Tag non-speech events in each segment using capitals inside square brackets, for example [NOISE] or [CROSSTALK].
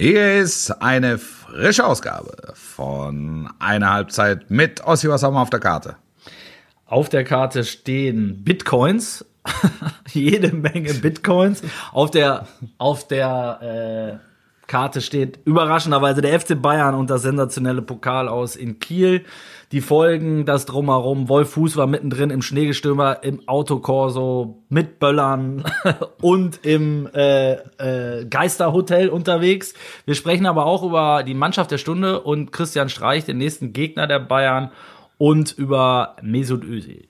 Hier ist eine frische Ausgabe von einer Halbzeit mit Ossi. Was haben wir auf der Karte? Auf der Karte stehen Bitcoins, [LAUGHS] jede Menge Bitcoins. Auf der, auf der äh, Karte steht überraschenderweise der FC Bayern und das sensationelle Pokal aus in Kiel. Die Folgen, das Drumherum. Wolf Fuß war mittendrin im Schneegestürmer, im Autokorso, mit Böllern [LAUGHS] und im äh, äh, Geisterhotel unterwegs. Wir sprechen aber auch über die Mannschaft der Stunde und Christian Streich, den nächsten Gegner der Bayern und über Mesut Özil.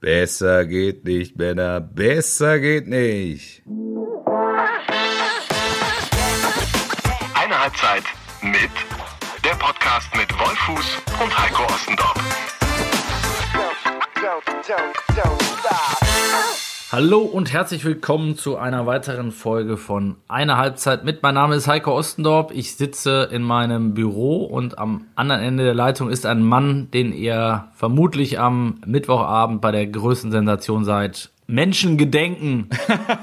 Besser geht nicht, Männer. Besser geht nicht. Mit der Podcast mit Wolfuß und Heiko Ostendorf. Hallo und herzlich willkommen zu einer weiteren Folge von Eine Halbzeit mit. Mein Name ist Heiko Ostendorp. Ich sitze in meinem Büro und am anderen Ende der Leitung ist ein Mann, den ihr vermutlich am Mittwochabend bei der größten Sensation seid. Menschengedenken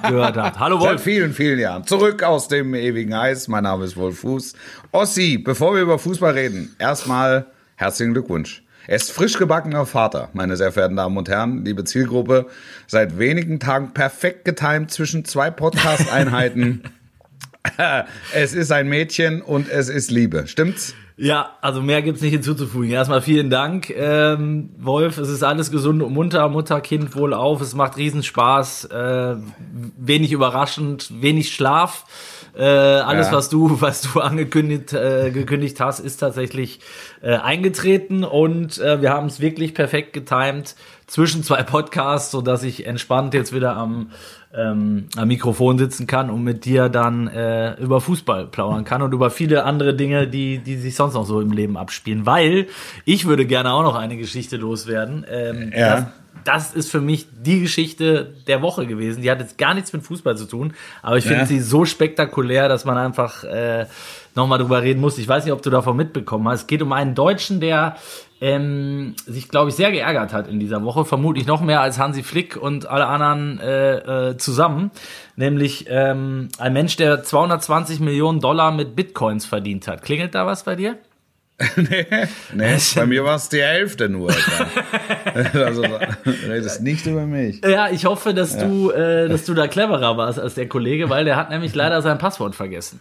gehört habt. Hallo Seit Wolf. vielen, vielen Jahren. Zurück aus dem ewigen Eis. Mein Name ist Wolf Fuß. Ossi, bevor wir über Fußball reden, erstmal herzlichen Glückwunsch. Er ist frisch gebackener Vater, meine sehr verehrten Damen und Herren, liebe Zielgruppe. Seit wenigen Tagen perfekt getimt zwischen zwei Podcast-Einheiten. [LAUGHS] [LAUGHS] es ist ein Mädchen und es ist Liebe. Stimmt's? Ja, also mehr gibt's nicht hinzuzufügen. Erstmal vielen Dank, ähm, Wolf. Es ist alles gesund und munter, Mutter, Kind wohl auf. Es macht Riesenspaß. Äh, wenig überraschend, wenig Schlaf. Äh, alles, Ja. was du, was du angekündigt äh, gekündigt hast, ist tatsächlich äh, eingetreten und äh, wir haben es wirklich perfekt getimt zwischen zwei Podcasts, so dass ich entspannt jetzt wieder am ähm, am Mikrofon sitzen kann und mit dir dann äh, über Fußball plaudern kann und über viele andere Dinge, die, die sich sonst noch so im Leben abspielen. Weil ich würde gerne auch noch eine Geschichte loswerden. Ähm, Ja. das, das ist für mich die Geschichte der Woche gewesen. Die hat jetzt gar nichts mit Fußball zu tun, aber ich finde Ja. sie so spektakulär, dass man einfach äh, nochmal drüber reden muss. Ich weiß nicht, ob du davon mitbekommen hast. Es geht um einen Deutschen, der ähm, sich, glaube ich, sehr geärgert hat in dieser Woche. Vermutlich noch mehr als Hansi Flick und alle anderen äh, äh, zusammen. Nämlich ähm, ein Mensch, der 220 Millionen Dollar mit Bitcoins verdient hat. Klingelt da was bei dir? [LAUGHS] nee, nee, bei mir war es die Hälfte nur. [LAUGHS] Also, redest nicht über mich. Ja, ich hoffe, dass du, äh, dass du da cleverer warst als der Kollege, weil der hat nämlich leider sein Passwort vergessen.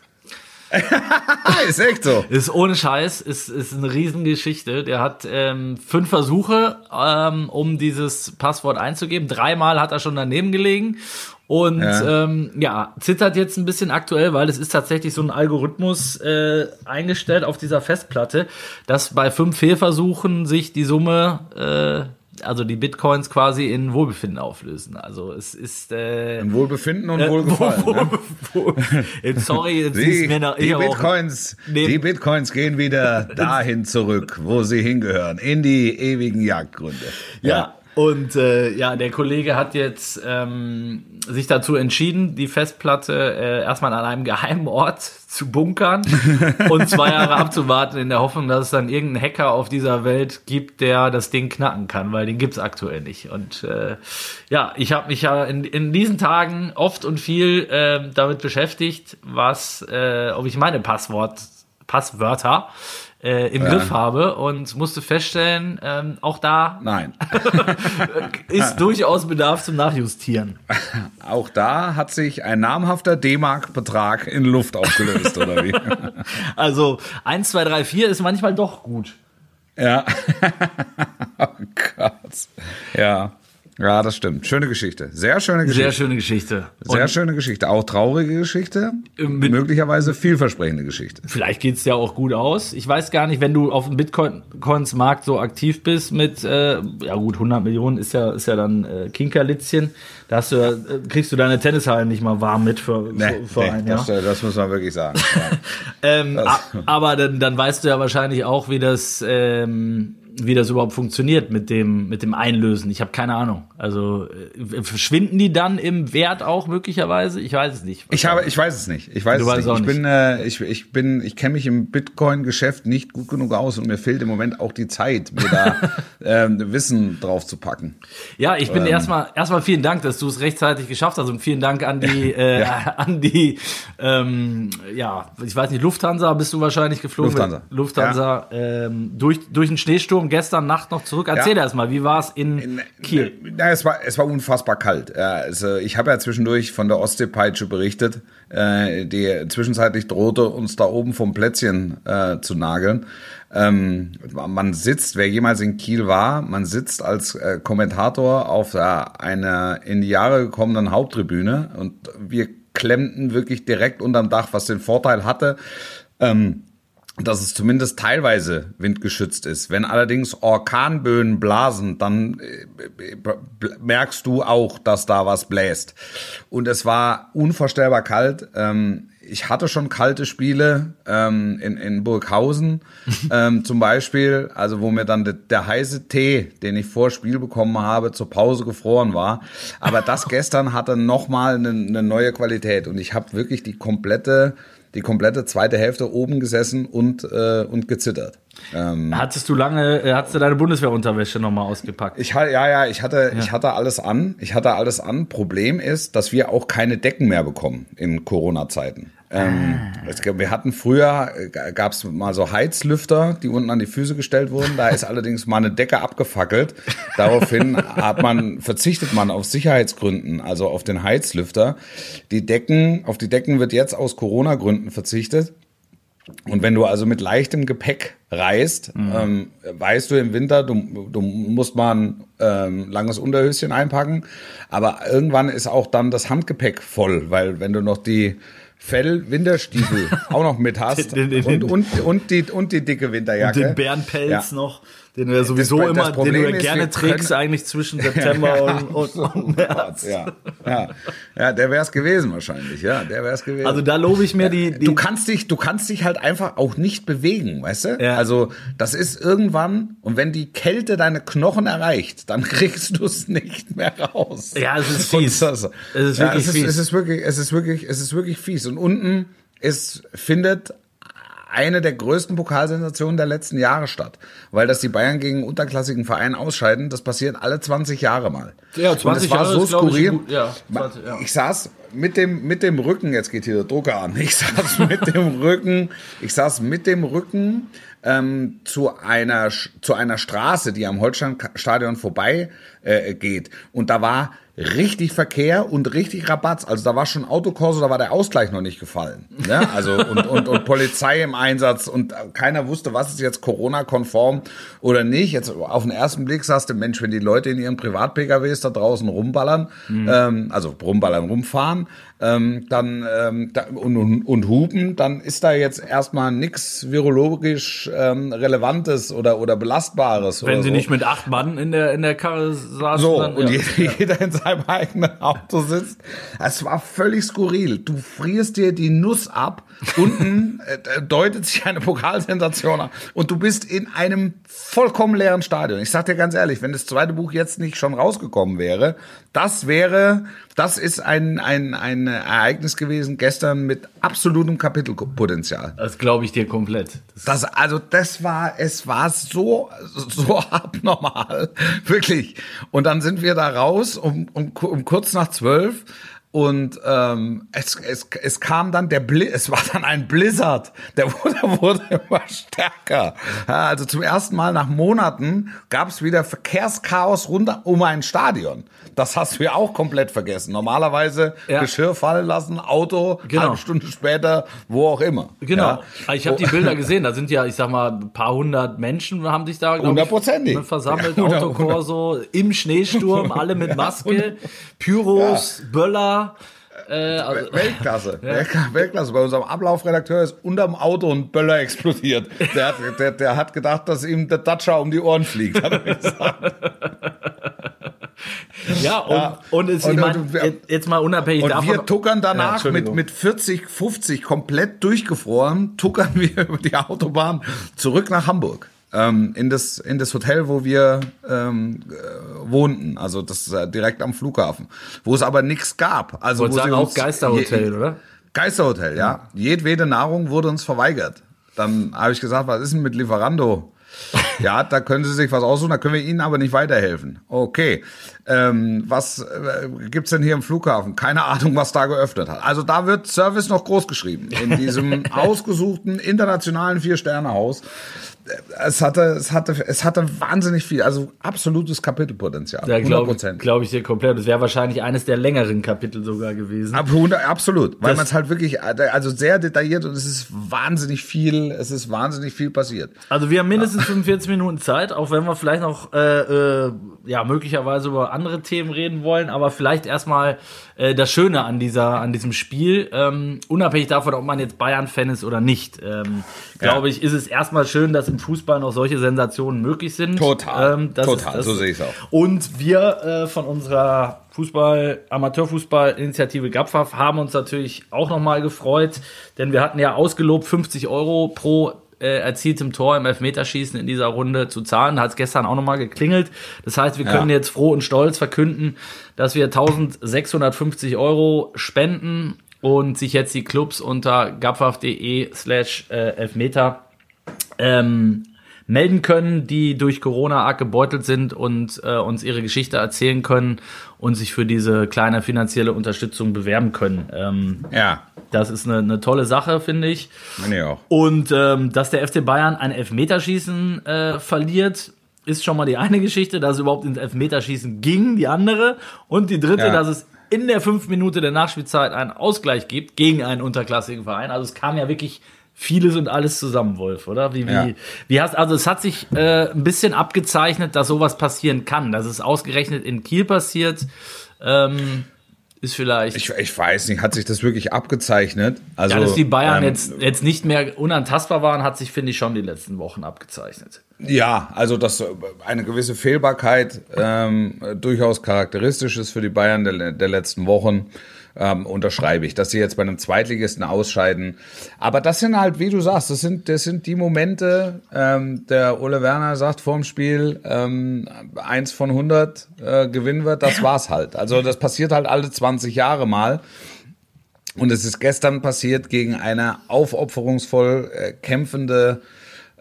Ist echt so. [LAUGHS] Ist ohne Scheiß, ist, ist eine Riesengeschichte. Der hat ähm, fünf Versuche, ähm, um dieses Passwort einzugeben. Dreimal hat er schon daneben gelegen. Und Ja. ja. Ähm, ja, zittert jetzt ein bisschen aktuell, weil es ist tatsächlich so ein Algorithmus äh, eingestellt auf dieser Festplatte, dass bei fünf Fehlversuchen sich die Summe, äh, also die Bitcoins quasi in Wohlbefinden auflösen. Also es ist äh, Im Wohlbefinden und äh, Wohlgefallen. wo- ne? wo- wo- [LAUGHS] Sorry, jetzt ist Die, mir nach, die, Bitcoins, Nee. die Bitcoins gehen wieder [LAUGHS] dahin zurück, wo sie hingehören, in die ewigen Jagdgründe. Ja. Und äh, ja, der Kollege hat jetzt ähm, sich dazu entschieden, die Festplatte äh, erstmal an einem geheimen Ort [LAUGHS] zu bunkern und zwei Jahre abzuwarten, in der Hoffnung, dass es dann irgendeinen Hacker auf dieser Welt gibt, der das Ding knacken kann, weil den gibt's aktuell nicht. Und äh, ja, ich habe mich ja in, in diesen Tagen oft und viel äh, damit beschäftigt, was, äh, ob ich meine Passwort, Passwörter äh, im Ja. Griff habe und musste feststellen, ähm, auch da Nein, [LAUGHS] ist durchaus Bedarf zum Nachjustieren. [LAUGHS] auch da hat sich ein namhafter D-Mark-Betrag in Luft aufgelöst, oder wie? [LAUGHS] Also 1, 2, 3, 4 ist manchmal doch gut. Ja. oh Gott. Ja. Ja, das stimmt. Schöne Geschichte. Sehr schöne Geschichte. Sehr schöne Geschichte. Sehr Und schöne Geschichte. Auch traurige Geschichte. Mit- möglicherweise vielversprechende Geschichte. Vielleicht geht's ja auch gut aus. Ich weiß gar nicht, wenn du auf dem Bitcoins-Markt so aktiv bist mit, äh, ja gut, 100 Millionen ist ja, ist ja dann äh, Kinkerlitzchen. Da hast du, äh, kriegst du deine Tennishallen nicht mal warm mit für, Nee, für, für nee, ein Jahr. das, das muss man wirklich sagen. [LAUGHS] Ja. Ähm, aber dann, dann weißt du ja wahrscheinlich auch, wie das, ähm, wie das überhaupt funktioniert mit dem, mit dem Einlösen. Ich habe keine Ahnung. Also äh, verschwinden die dann im Wert auch möglicherweise? Ich weiß es nicht. Ich habe, ich weiß es nicht. Ich weiß Du es nicht. auch Ich bin, äh, ich, ich bin, ich kenne mich im Bitcoin-Geschäft nicht gut genug aus und mir fehlt im Moment auch die Zeit, mir da [LAUGHS] ähm, Wissen drauf zu packen. Ja, ich Ähm. bin erstmal erstmal vielen Dank, dass du es rechtzeitig geschafft hast und vielen Dank an die [LAUGHS] äh, [LAUGHS] an die ähm, ja, ich weiß nicht, Lufthansa bist du wahrscheinlich geflogen. Lufthansa. Lufthansa ähm, durch durch den Schneesturm gestern Nacht noch zurück. Erzähl Ja. erst mal, wie war es in Kiel? Na, es war, es war unfassbar kalt. Also ich habe ja zwischendurch von der Ostseepeitsche berichtet, äh, die zwischenzeitlich drohte, uns da oben vom Plätzchen äh, zu nageln. Ähm, man sitzt, wer jemals in Kiel war, man sitzt als äh, Kommentator auf äh, einer in die Jahre gekommenen Haupttribüne und wir klemmten wirklich direkt unterm Dach, was den Vorteil hatte, ähm, dass es zumindest teilweise windgeschützt ist. Wenn allerdings Orkanböen blasen, dann äh, b- merkst du auch, dass da was bläst. Und es war unvorstellbar kalt. Ähm, ich hatte schon kalte Spiele ähm, in, in Burghausen [LAUGHS] ähm, zum Beispiel, also wo mir dann de, der heiße Tee, den ich vor Spiel bekommen habe, zur Pause gefroren war. Aber das [LAUGHS] gestern hatte nochmal eine, eine neue Qualität und ich habe wirklich die komplette die komplette zweite Hälfte oben gesessen und, äh, und gezittert. Ähm, Hattest du lange, äh, hattest du deine Bundeswehrunterwäsche nochmal ausgepackt? ich hatte, ja, ja, ich hatte, ich hatte alles an. Ich hatte alles an. Problem ist, dass wir auch keine Decken mehr bekommen in Corona-Zeiten. Ähm, gab- wir hatten früher, äh, gab es mal so Heizlüfter, die unten an die Füße gestellt wurden. Da ist allerdings mal eine Decke abgefackelt. Daraufhin hat man, verzichtet man aus Sicherheitsgründen, also auf den Heizlüfter. Die Decken, auf die Decken wird jetzt aus Corona-Gründen verzichtet. Und wenn du also mit leichtem Gepäck reist, ähm, weißt du im Winter, du, du musst mal ein ähm, langes Unterhöschen einpacken, aber irgendwann ist auch dann das Handgepäck voll, weil wenn du noch die Fell-Winterstiefel [LAUGHS] auch noch mit hast Den- den- und, und, und, die, und die dicke Winterjacke. Den Bärenpelz Ja. noch, den du ja sowieso das immer, den Problem du ja ist, gerne wir trägst, eigentlich zwischen September [LAUGHS] und, und, und März. Ja, ja, ja, der wäre es gewesen wahrscheinlich, ja, der wäre es gewesen. Also da lobe ich mir die, die du kannst dich, du kannst dich halt einfach auch nicht bewegen, weißt du? Ja. Also das ist irgendwann und wenn die Kälte deine Knochen erreicht, dann [LAUGHS] kriegst du es nicht mehr raus. Ja, es ist fies. das- Es ist ja, wirklich es ist, fies. Es ist wirklich, es ist wirklich, es ist wirklich fies. Und unten ist findet eine der größten Pokalsensationen der letzten Jahre statt, weil dass die Bayern gegen unterklassigen Verein ausscheiden, das passiert alle 20 Jahre mal. Ja, Und 20 es war Jahre so ist, glaub ich, skurril. gut. Ja, 20, ja. Ich saß mit dem, mit dem Rücken, jetzt geht hier der Drucker an, ich saß [LAUGHS] mit dem Rücken, ich saß mit dem Rücken ähm, zu, einer, zu einer Straße, die am Holsteinstadion vorbei äh, geht. Und da war richtig Verkehr und richtig Rabatz. Also da war schon Autokorso, da war der Ausgleich noch nicht gefallen. Ne? Also und, und, und Polizei im Einsatz und keiner wusste, was ist jetzt Corona-konform oder nicht. Jetzt auf den ersten Blick sagst du, Mensch, wenn die Leute in ihren Privat-PKWs da draußen rumballern, ähm, also rumballern, rumfahren, ähm, dann ähm, da, und, und, und hupen, dann ist da jetzt erstmal nichts virologisch ähm, Relevantes oder, oder Belastbares. wenn oder sie so. nicht mit acht Mann in der, in der Karre saßen. So, dann, und ja. jeder, jeder in seinem eigenen Auto sitzt. Es war völlig skurril. Du frierst dir die Nuss ab. Unten [LAUGHS] äh, deutet sich eine Pokalsensation an. Und du bist in einem vollkommen leeren Stadion. Ich sag dir ganz ehrlich, wenn das zweite Buch jetzt nicht schon rausgekommen wäre, das wäre, das ist ein, ein, ein Ereignis gewesen gestern mit absolutem Kapitelpotenzial. Das glaube ich dir komplett. Das, Das, also das war, es war so, so [LAUGHS] abnormal, wirklich. Und dann sind wir da raus um, um, um kurz nach zwölf und ähm, es, es, es kam dann der Bli es war dann ein Blizzard, der [LAUGHS] wurde, wurde immer stärker. Ja, also zum ersten Mal nach Monaten gab es wieder Verkehrschaos rund um ein Stadion. Das hast du ja auch komplett vergessen. Normalerweise Ja. Geschirr fallen lassen, Auto, Genau. halbe Stunde später, wo auch immer. Genau. Ja. Ich habe die Bilder [LAUGHS] gesehen. Da sind ja, ich sag mal, ein paar hundert Menschen haben sich da Hundertprozentig. versammelt. Ja, Autokorso im Schneesturm, alle mit [LAUGHS] Maske, Pyros, Böller. Äh, also, Weltklasse. [LAUGHS] Weltklasse. Weltklasse. Bei unserem Ablaufredakteur ist unterm Auto ein Böller explodiert. Der hat, der, der hat gedacht, dass ihm der Datscha um die Ohren fliegt. Hat er gesagt. [LAUGHS] ja, und, Ja. und es, Und- ich mein, und wir- jetzt- mal unabhängig Und davon. wir tuckern Ja, danach mit, Entschuldigung. mit 40, 50 komplett durchgefroren, tuckern wir [LAUGHS] über die Autobahn zurück nach Hamburg. Ähm, in, das, in das Hotel, wo wir ähm, äh, wohnten, also das äh, direkt am Flughafen, wo es aber nichts gab. Also wo sagen, auch Geisterhotel, je- oder? Geisterhotel, ja. Jedwede Nahrung wurde uns verweigert. Dann habe ich gesagt, was ist denn mit Lieferando? [LAUGHS] Ja, da können Sie sich was aussuchen, da können wir Ihnen aber nicht weiterhelfen. Okay. Ähm, was äh, gibt's denn hier im Flughafen? Keine Ahnung, was da geöffnet hat. Also da wird Service noch groß geschrieben. In diesem [LAUGHS] ausgesuchten internationalen Vier-Sterne-Haus. Es hatte, es hatte, es hatte wahnsinnig viel, also absolutes Kapitelpotenzial. 100 glaube glaub ich dir komplett. Das wäre wahrscheinlich eines der längeren Kapitel sogar gewesen. Ab 100, absolut, weil man es halt wirklich, also sehr detailliert und es ist wahnsinnig viel, es ist wahnsinnig viel passiert. Also wir haben mindestens 45 Minuten Zeit, auch wenn wir vielleicht noch äh, äh, ja möglicherweise über andere Themen reden wollen, aber vielleicht erstmal äh, das Schöne an dieser an diesem Spiel, ähm, unabhängig davon, ob man jetzt Bayern-Fan ist oder nicht, ähm, glaube ich, ist es erstmal schön, dass im Fußball noch solche Sensationen möglich sind. Total, Ähm, total, ist, so sehe ich's auch. Und wir äh, von unserer Fußball, Amateurfußball-Initiative GAPFAF haben uns natürlich auch nochmal gefreut, denn wir hatten ja ausgelobt 50 Euro pro äh, erzieltem Tor im Elfmeterschießen in dieser Runde zu zahlen. Da hat es gestern auch nochmal geklingelt. Das heißt, wir können Ja. jetzt froh und stolz verkünden, dass wir 1650 Euro spenden und sich jetzt die Clubs unter gapfaf.de slash äh, Elfmeter ähm, melden können, die durch Corona arg gebeutelt sind und äh, uns ihre Geschichte erzählen können und sich für diese kleine finanzielle Unterstützung bewerben können. Ähm, Ja, das ist eine, eine tolle Sache, finde ich. ich auch. Und ähm, dass der FC Bayern ein Elfmeterschießen äh, verliert, ist schon mal die eine Geschichte, dass es überhaupt ins Elfmeterschießen ging, die andere. Und die dritte, Ja. dass es in der fünf Minute der Nachspielzeit einen Ausgleich gibt gegen einen unterklassigen Verein. Also es kam ja wirklich vieles und alles zusammen, Wolf, oder? Wie, wie, Ja. wie hast, also es hat sich äh, ein bisschen abgezeichnet, dass sowas passieren kann. Dass es ausgerechnet in Kiel passiert, ähm, ist vielleicht. Ich, ich weiß nicht, hat sich das wirklich abgezeichnet? Also, ja, dass die Bayern ähm, jetzt, jetzt nicht mehr unantastbar waren, hat sich, finde ich, schon die letzten Wochen abgezeichnet. Ja, also dass eine gewisse Fehlbarkeit ähm, durchaus charakteristisch ist für die Bayern der, der letzten Wochen, ähm, unterschreibe ich, dass sie jetzt bei einem Zweitligisten ausscheiden. Aber das sind halt, wie du sagst, das sind, das sind die Momente, ähm, der Ole Werner sagt vorm Spiel, ähm, eins von 100 äh, gewinnen wird, das war's halt. Also das passiert halt alle 20 Jahre mal. Und es ist gestern passiert gegen eine aufopferungsvoll äh, kämpfende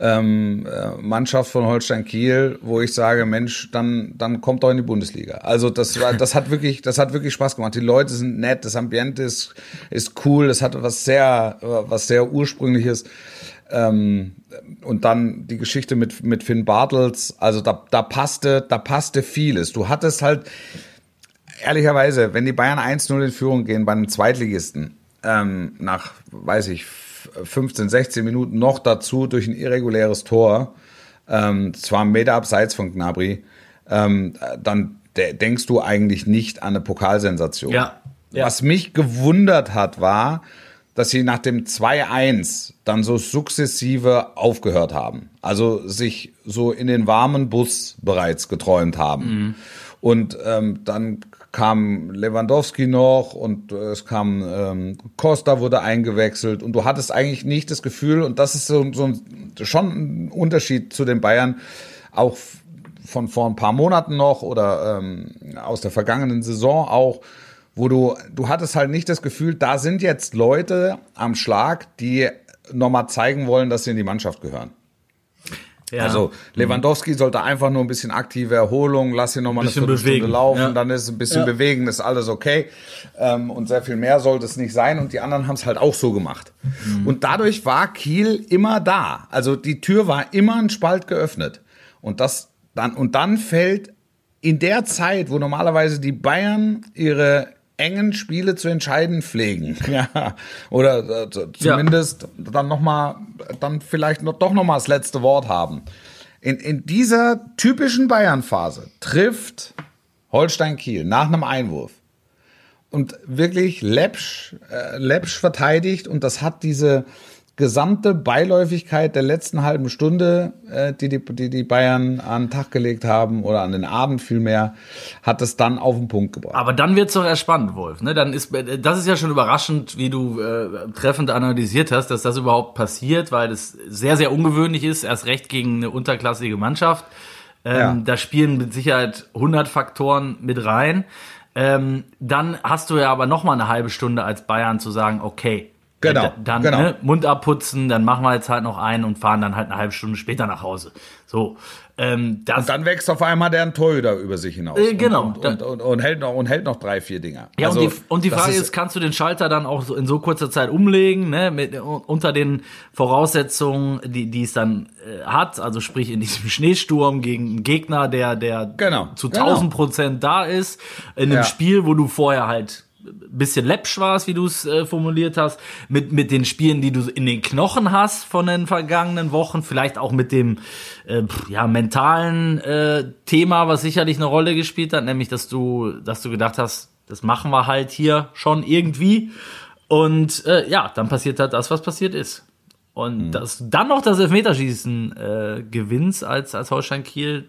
ähm, äh, Mannschaft von Holstein Kiel, wo ich sage, Mensch, dann dann kommt doch in die Bundesliga. Also das war, das hat wirklich, das hat wirklich Spaß gemacht. Die Leute sind nett, das Ambiente ist ist cool, es hat was sehr was sehr ursprüngliches. Ähm, und dann die Geschichte mit mit Finn Bartels, also da da passte da passte vieles. Du hattest halt ehrlicherweise, wenn die Bayern 1-0 in Führung gehen bei einem Zweitligisten, ähm, nach, weiß ich, 15, 16 Minuten noch dazu durch ein irreguläres Tor, ähm, zwar einen Meter abseits von Gnabry, ähm, dann de denkst du eigentlich nicht an eine Pokalsensation. Ja, ja. Was mich gewundert hat, war, dass sie nach dem 2-1 dann so sukzessive aufgehört haben. Also sich so in den warmen Bus bereits geträumt haben. Und ähm, dann kam Lewandowski noch und äh, es kam ähm, Costa wurde eingewechselt und du hattest eigentlich nicht das Gefühl, und das ist so, so ein, schon ein Unterschied zu den Bayern, auch von vor ein paar Monaten noch oder ähm, aus der vergangenen Saison auch, wo du, du hattest halt nicht das Gefühl, da sind jetzt Leute am Schlag, die nochmal zeigen wollen, dass sie in die Mannschaft gehören. Ja. Also Lewandowski sollte einfach nur ein bisschen aktive Erholung, lass ihn nochmal eine Viertelstunde bewegen, laufen, ja. dann ist es ein bisschen Ja. bewegen, ist alles okay. Ähm, und sehr viel mehr sollte es nicht sein. Und die anderen haben es halt auch so gemacht. Mhm. Und dadurch war Kiel immer da. Also die Tür war immer ein Spalt geöffnet. Und das dann, und dann fällt in der Zeit, wo normalerweise die Bayern ihre engen Spiele zu entscheiden pflegen, [LAUGHS] ja, oder äh, z- Ja. zumindest dann noch mal, dann vielleicht noch, doch noch mal das letzte Wort haben. In, in dieser typischen Bayern-Phase trifft Holstein Kiel nach einem Einwurf und wirklich läppsch, äh, läppsch verteidigt und das hat diese, gesamte Beiläufigkeit der letzten halben Stunde, äh, die, die, die die Bayern an den Tag gelegt haben oder an den Abend vielmehr, hat es dann auf den Punkt gebracht. Aber dann wird's doch erst spannend, Wolf. Ne? Dann ist das ist ja schon überraschend, wie du äh, treffend analysiert hast, dass das überhaupt passiert, weil das sehr sehr ungewöhnlich ist, erst recht gegen eine unterklassige Mannschaft. Ähm, Ja. Da spielen mit Sicherheit 100 Faktoren mit rein. Ähm, dann hast du ja aber noch mal eine halbe Stunde als Bayern zu sagen, okay, Genau, äh, dann genau. Ne, Mund abputzen, dann machen wir jetzt halt noch einen und fahren dann halt eine halbe Stunde später nach Hause. So, ähm, das, Und dann wächst auf einmal der Torhüter über sich hinaus. Äh, genau. Und, und, und, und, hält noch, und hält noch drei, vier Dinger. Ja, Also, und die, und die Frage ist, kannst du den Schalter dann auch so in so kurzer Zeit umlegen, ne, mit, unter den Voraussetzungen, die, die es dann äh, hat, also sprich in diesem [LAUGHS] Schneesturm gegen einen Gegner, der, der Genau, zu genau. 1000 Prozent da ist, in einem Ja. Spiel, wo du vorher halt bisschen läppsch warst, wie du es äh, formuliert hast, mit, mit den Spielen, die du in den Knochen hast von den vergangenen Wochen, vielleicht auch mit dem äh, ja, mentalen äh, Thema, was sicherlich eine Rolle gespielt hat, nämlich dass du, dass du gedacht hast, das machen wir halt hier schon irgendwie. Und äh, ja, dann passiert halt das, was passiert ist. Und Mhm. dass dann noch das Elfmeterschießen äh, gewinnst als, als Holstein Kiel,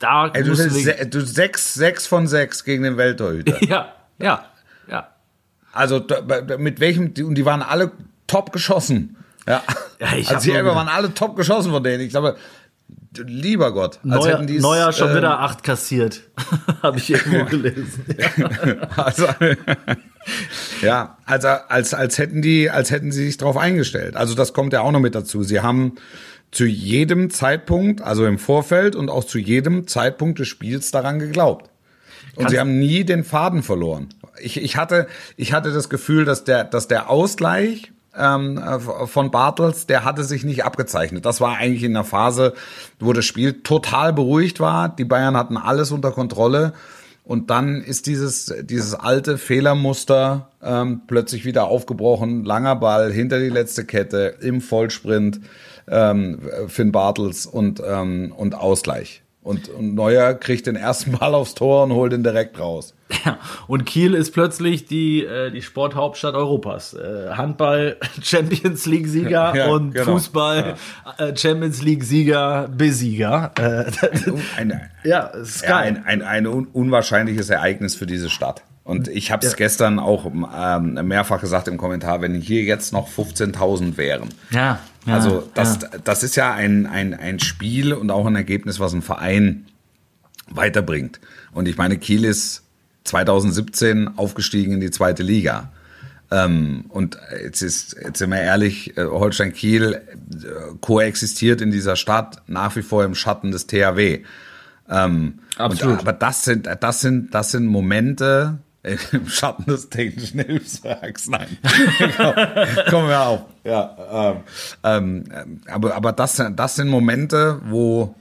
da Ey, du, du se- du sechs, sechs von sechs gegen den Welttorhüter. [LAUGHS] ja, ja, ja. Also da- mit welchem, und die waren alle top geschossen. Ja, Ja, ich also die gedacht- waren alle top geschossen von denen. Ich glaube, lieber Gott, als Neuer, hätten die Neuer schon äh, wieder acht kassiert. [LAUGHS] Habe ich irgendwo [LAUGHS] gelesen. [LAUGHS] Also, ja, also als, als hätten die, als hätten sie sich darauf eingestellt. Also das kommt ja auch noch mit dazu. Sie haben zu jedem Zeitpunkt, also im Vorfeld und auch zu jedem Zeitpunkt des Spiels daran geglaubt. Und Kannst- sie haben nie den Faden verloren. Ich, ich hatte, ich hatte das Gefühl, dass der, dass der Ausgleich ähm, äh, von Bartels, der hatte sich nicht abgezeichnet. Das war eigentlich in der Phase, wo das Spiel total beruhigt war. Die Bayern hatten alles unter Kontrolle. Und dann ist dieses, dieses alte Fehlermuster ähm, plötzlich wieder aufgebrochen. Langer Ball hinter die letzte Kette im Vollsprint. Ähm, Finn Bartels und, ähm, und Ausgleich. Und, und Neuer kriegt den ersten [LAUGHS] Ball aufs Tor und holt ihn direkt raus. Ja, und Kiel ist plötzlich die, äh, die Sporthauptstadt Europas. Äh, Handball [LAUGHS] Champions League Sieger Ja, und genau. Fußball äh, Champions League Sieger, Besieger. Äh, Ein, [LAUGHS] ja, ist ja, geil. ein, ein, ein un unwahrscheinliches Ereignis für diese Stadt. Und ich habe es gestern auch ähm, mehrfach gesagt im Kommentar, wenn hier jetzt noch 15.000 wären. ja, ja, Also das, ja. das ist ja ein, ein, ein Spiel und auch ein Ergebnis, was ein Verein weiterbringt. Und ich meine, Kiel ist 2017 aufgestiegen in die zweite Liga. Ähm, und jetzt ist, jetzt sind wir ehrlich, äh, Holstein Kiel äh, koexistiert in dieser Stadt nach wie vor im Schatten des THW. Ähm, Absolut. Und, aber das sind, das sind, das sind Momente [LAUGHS] im Schatten des technischen Hilfswerks. Nein, [LAUGHS] kommen wir auf. Ja, ähm, ähm, aber, aber das, sind- das sind Momente, wo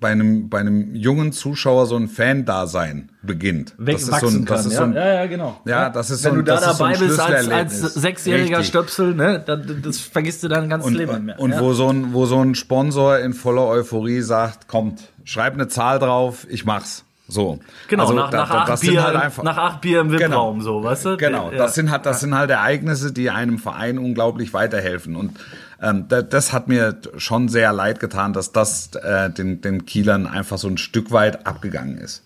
bei einem, bei einem jungen Zuschauer so ein Fan-Dasein beginnt. Das ist so ein, das kann. ist so ein, ja, ja, ja, genau. Ja, das ist Wenn so ein- du da das ist so dabei bist als, als sechsjähriger Richtig. Stöpsel, ne, dann, das vergisst du dein ganzes und, Leben mehr. und ja. wo so ein, wo so ein Sponsor in voller Euphorie sagt, kommt, schreib eine Zahl drauf, ich mach's. So. Genau, Also nach, da- nach, acht das Bier, halt einfach- nach acht Bier im VIP-Raum, so, weißt du? Genau, das sind halt, das sind halt Ereignisse, die einem Verein unglaublich weiterhelfen. Und ähm, da, das hat mir schon sehr leid getan, dass das äh, den, den Kielern einfach so ein Stück weit abgegangen ist.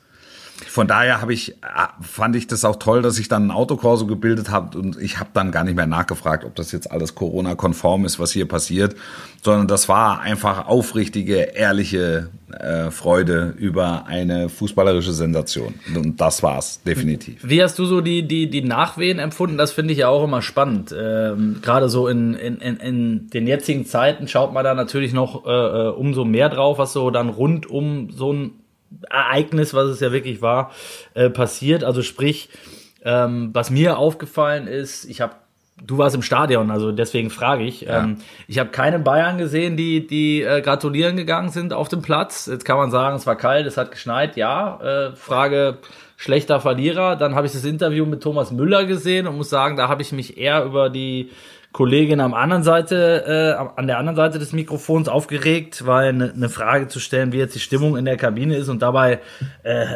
Von daher habe ich, äh, fand ich das auch toll, dass ich dann ein Autokorso gebildet habe und ich habe dann gar nicht mehr nachgefragt, ob das jetzt alles Corona-konform ist, was hier passiert, sondern das war einfach aufrichtige, ehrliche äh, Freude über eine fußballerische Sensation. Und das war's definitiv. Wie hast du so die, die, die Nachwehen empfunden? Das finde ich ja auch immer spannend. Ähm, Gerade so in, in, in, in den jetzigen Zeiten schaut man da natürlich noch äh, äh, umso mehr drauf, was so dann rund um so ein Ereignis, was es ja wirklich war, äh, passiert. Also sprich, ähm, was mir aufgefallen ist, ich habe Du warst im Stadion, also deswegen frage ich. Ähm, ich habe keine Bayern gesehen, die, die äh, gratulieren gegangen sind auf dem Platz. Jetzt kann man sagen, es war kalt, es hat geschneit, ja. Äh, Frage schlechter Verlierer. Dann habe ich das Interview mit Thomas Müller gesehen und muss sagen, da habe ich mich eher über die Kollegin am anderen Seite, äh, an der anderen Seite des Mikrofons aufgeregt, weil eine ne Frage zu stellen, wie jetzt die Stimmung in der Kabine ist und dabei, äh,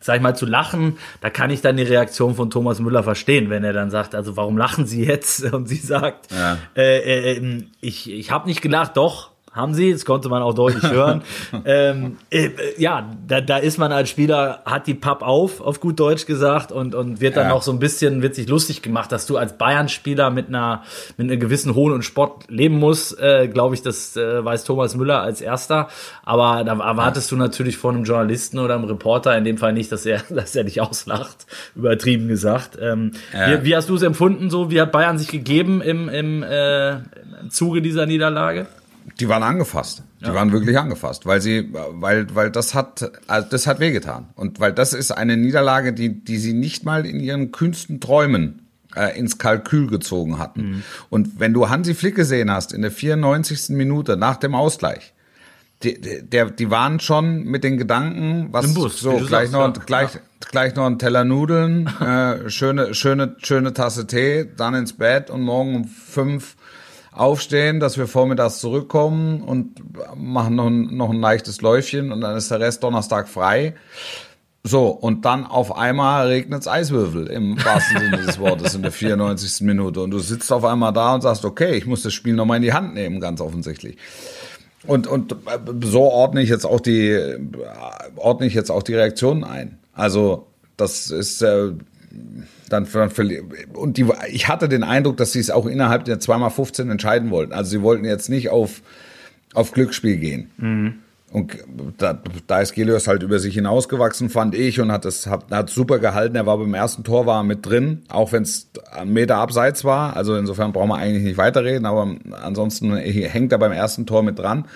sag ich mal, zu lachen. Da kann ich dann die Reaktion von Thomas Müller verstehen, wenn er dann sagt, also warum lachen Sie jetzt? [LAUGHS] Und sie sagt, Ja. äh, äh, äh, ich, ich habe nicht gelacht, doch. Haben sie, das konnte man auch deutlich [LAUGHS] hören. ähm, äh, ja, da, da ist man als Spieler, hat die Papp auf, auf gut Deutsch gesagt, und, und wird dann Ja. auch so ein bisschen, wird sich lustig gemacht, dass du als Bayern-Spieler mit einer, mit einer gewissen Hohn und Spott leben musst, äh, glaube ich, das äh, weiß Thomas Müller als erster. Aber da erwartest du natürlich von einem Journalisten oder einem Reporter in dem Fall nicht, dass er, [LAUGHS] dass er dich auslacht, übertrieben gesagt. Ähm, Ja. wie, wie hast du es empfunden so? Wie hat Bayern sich gegeben im, im, äh, im Zuge dieser Niederlage? Die waren angefasst. Die waren wirklich angefasst, weil sie, weil, weil das hat, also das hat wehgetan. Und weil das ist eine Niederlage, die, die sie nicht mal in ihren kühnsten Träumen äh, ins Kalkül gezogen hatten. Und wenn du Hansi Flick gesehen hast in der 94. Minute nach dem Ausgleich, die, die, der, die waren schon mit den Gedanken, was Bus, so gleich sagst, noch ja. gleich gleich noch ein Teller Nudeln, [LAUGHS] äh, schöne schöne schöne Tasse Tee, dann ins Bett und morgen um fünf aufstehen, dass wir vormittags zurückkommen und machen noch ein, noch ein leichtes Läufchen und dann ist der Rest Donnerstag frei. So, und dann auf einmal regnet's Eiswürfel im wahrsten Sinne des Wortes in der 94. Minute. Und du sitzt auf einmal da und sagst, okay, ich muss das Spiel nochmal in die Hand nehmen, ganz offensichtlich. Und, und so ordne ich jetzt auch die, äh, ordne ich jetzt auch die Reaktionen ein. Also, das ist, äh, dann, dann und die, ich hatte den Eindruck, dass sie es auch innerhalb der 2x15 entscheiden wollten. Also sie wollten jetzt nicht auf, auf Glücksspiel gehen. Und da, da ist Gelios halt über sich hinausgewachsen, fand ich, und hat es hat, hat super gehalten. Er war beim ersten Tor war mit drin, auch wenn es einen Meter abseits war. Also insofern brauchen wir eigentlich nicht weiterreden, aber ansonsten hängt er beim ersten Tor mit dran.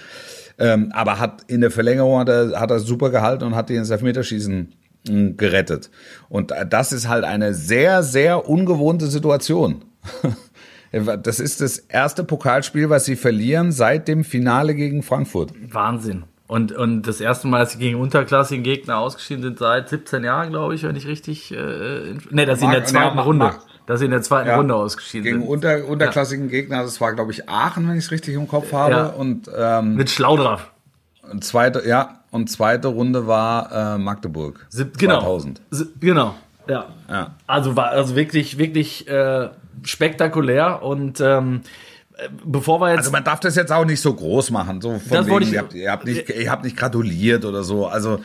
Ähm, aber hat in der Verlängerung hat er, hat er super gehalten und hat die ins Elfmeterschießen gerettet. Und das ist halt eine sehr, sehr ungewohnte Situation. [LAUGHS] Das ist das erste Pokalspiel, was sie verlieren seit dem Finale gegen Frankfurt. Wahnsinn. Und, und das erste Mal, dass sie gegen unterklassigen Gegner ausgeschieden sind, seit 17 Jahren, glaube ich, wenn ich richtig. Äh, nee, dass sie in der zweiten ja, Runde. Dass sie in der zweiten Ja. Runde ausgeschieden Gegen sind. unter, unterklassigen Gegner, das war, glaube ich, Aachen, wenn ich es richtig im Kopf habe. Ja. Und ähm, Mit Schlaudraff. Und zweite, ja, und zweite Runde war äh, Magdeburg. Sieb- Genau. 2000. Si- Genau. Ja. Ja. Also war also wirklich, wirklich äh, spektakulär und ähm, äh, bevor wir jetzt. Also man darf das jetzt auch nicht so groß machen. So von wegen, ich- ihr, habt, ihr, habt nicht, ihr habt nicht gratuliert oder so. Also äh,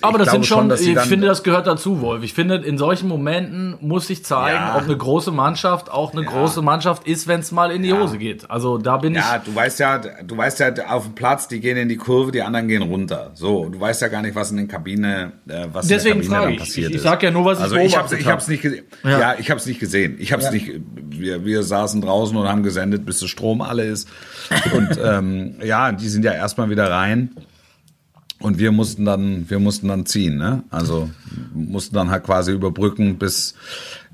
aber ich das sind schon, sie ich finde, das gehört dazu, Wolf. Ich finde, in solchen Momenten muss sich zeigen, Ja. ob eine große Mannschaft auch eine große Mannschaft ist, wenn es mal in die Hose geht. Also da bin Ja, ich. du weißt ja, du weißt ja, auf dem Platz, die gehen in die Kurve, die anderen gehen runter. So, du weißt ja gar nicht, was in der Kabine, äh, was Deswegen in der Kabine ich. passiert Ich- ich ist. sag ja nur, was ich also ich beobachtet ich hab. hab's nicht gesehen. Ja. Ja, ich hab's nicht gesehen. Ich hab's nicht. Wir, wir saßen draußen und haben gesendet, bis der Strom alle ist. Und ähm, ja, die sind ja erstmal wieder rein. Und wir mussten dann, wir mussten dann ziehen, ne? Also mussten dann halt quasi überbrücken, bis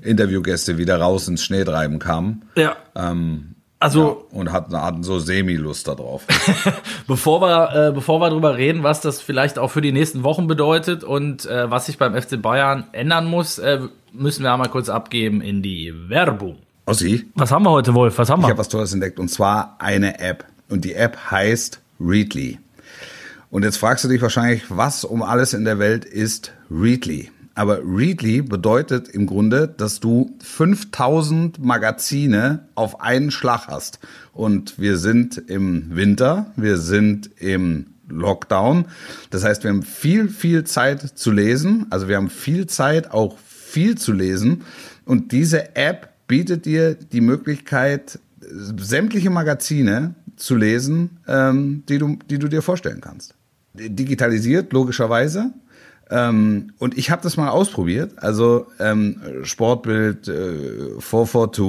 Interviewgäste wieder raus ins Schneetreiben kamen. Ja. Ähm, Also und hatten, hatten so Semi-Lust darauf. [LAUGHS] Bevor wir, äh, bevor wir drüber reden, was das vielleicht auch für die nächsten Wochen bedeutet und äh, was sich beim FC Bayern ändern muss, äh, müssen wir einmal kurz abgeben in die Werbung. Ossi, Was haben wir heute, Wolf? Was haben ich wir? habe was Tolles entdeckt und zwar eine App. Und die App heißt Readly. Und jetzt fragst du dich wahrscheinlich, was um alles in der Welt ist Readly? Aber Readly bedeutet im Grunde, dass du 5000 Magazine auf einen Schlag hast. Und wir sind im Winter, wir sind im Lockdown. Das heißt, wir haben viel, viel Zeit zu lesen. Also wir haben viel Zeit, auch viel zu lesen. Und diese App bietet dir die Möglichkeit, sämtliche Magazine zu lesen, ähm, die, du, die du dir vorstellen kannst. Digitalisiert, logischerweise. Ähm, und ich habe das mal ausprobiert. Also ähm, Sportbild, äh, 442,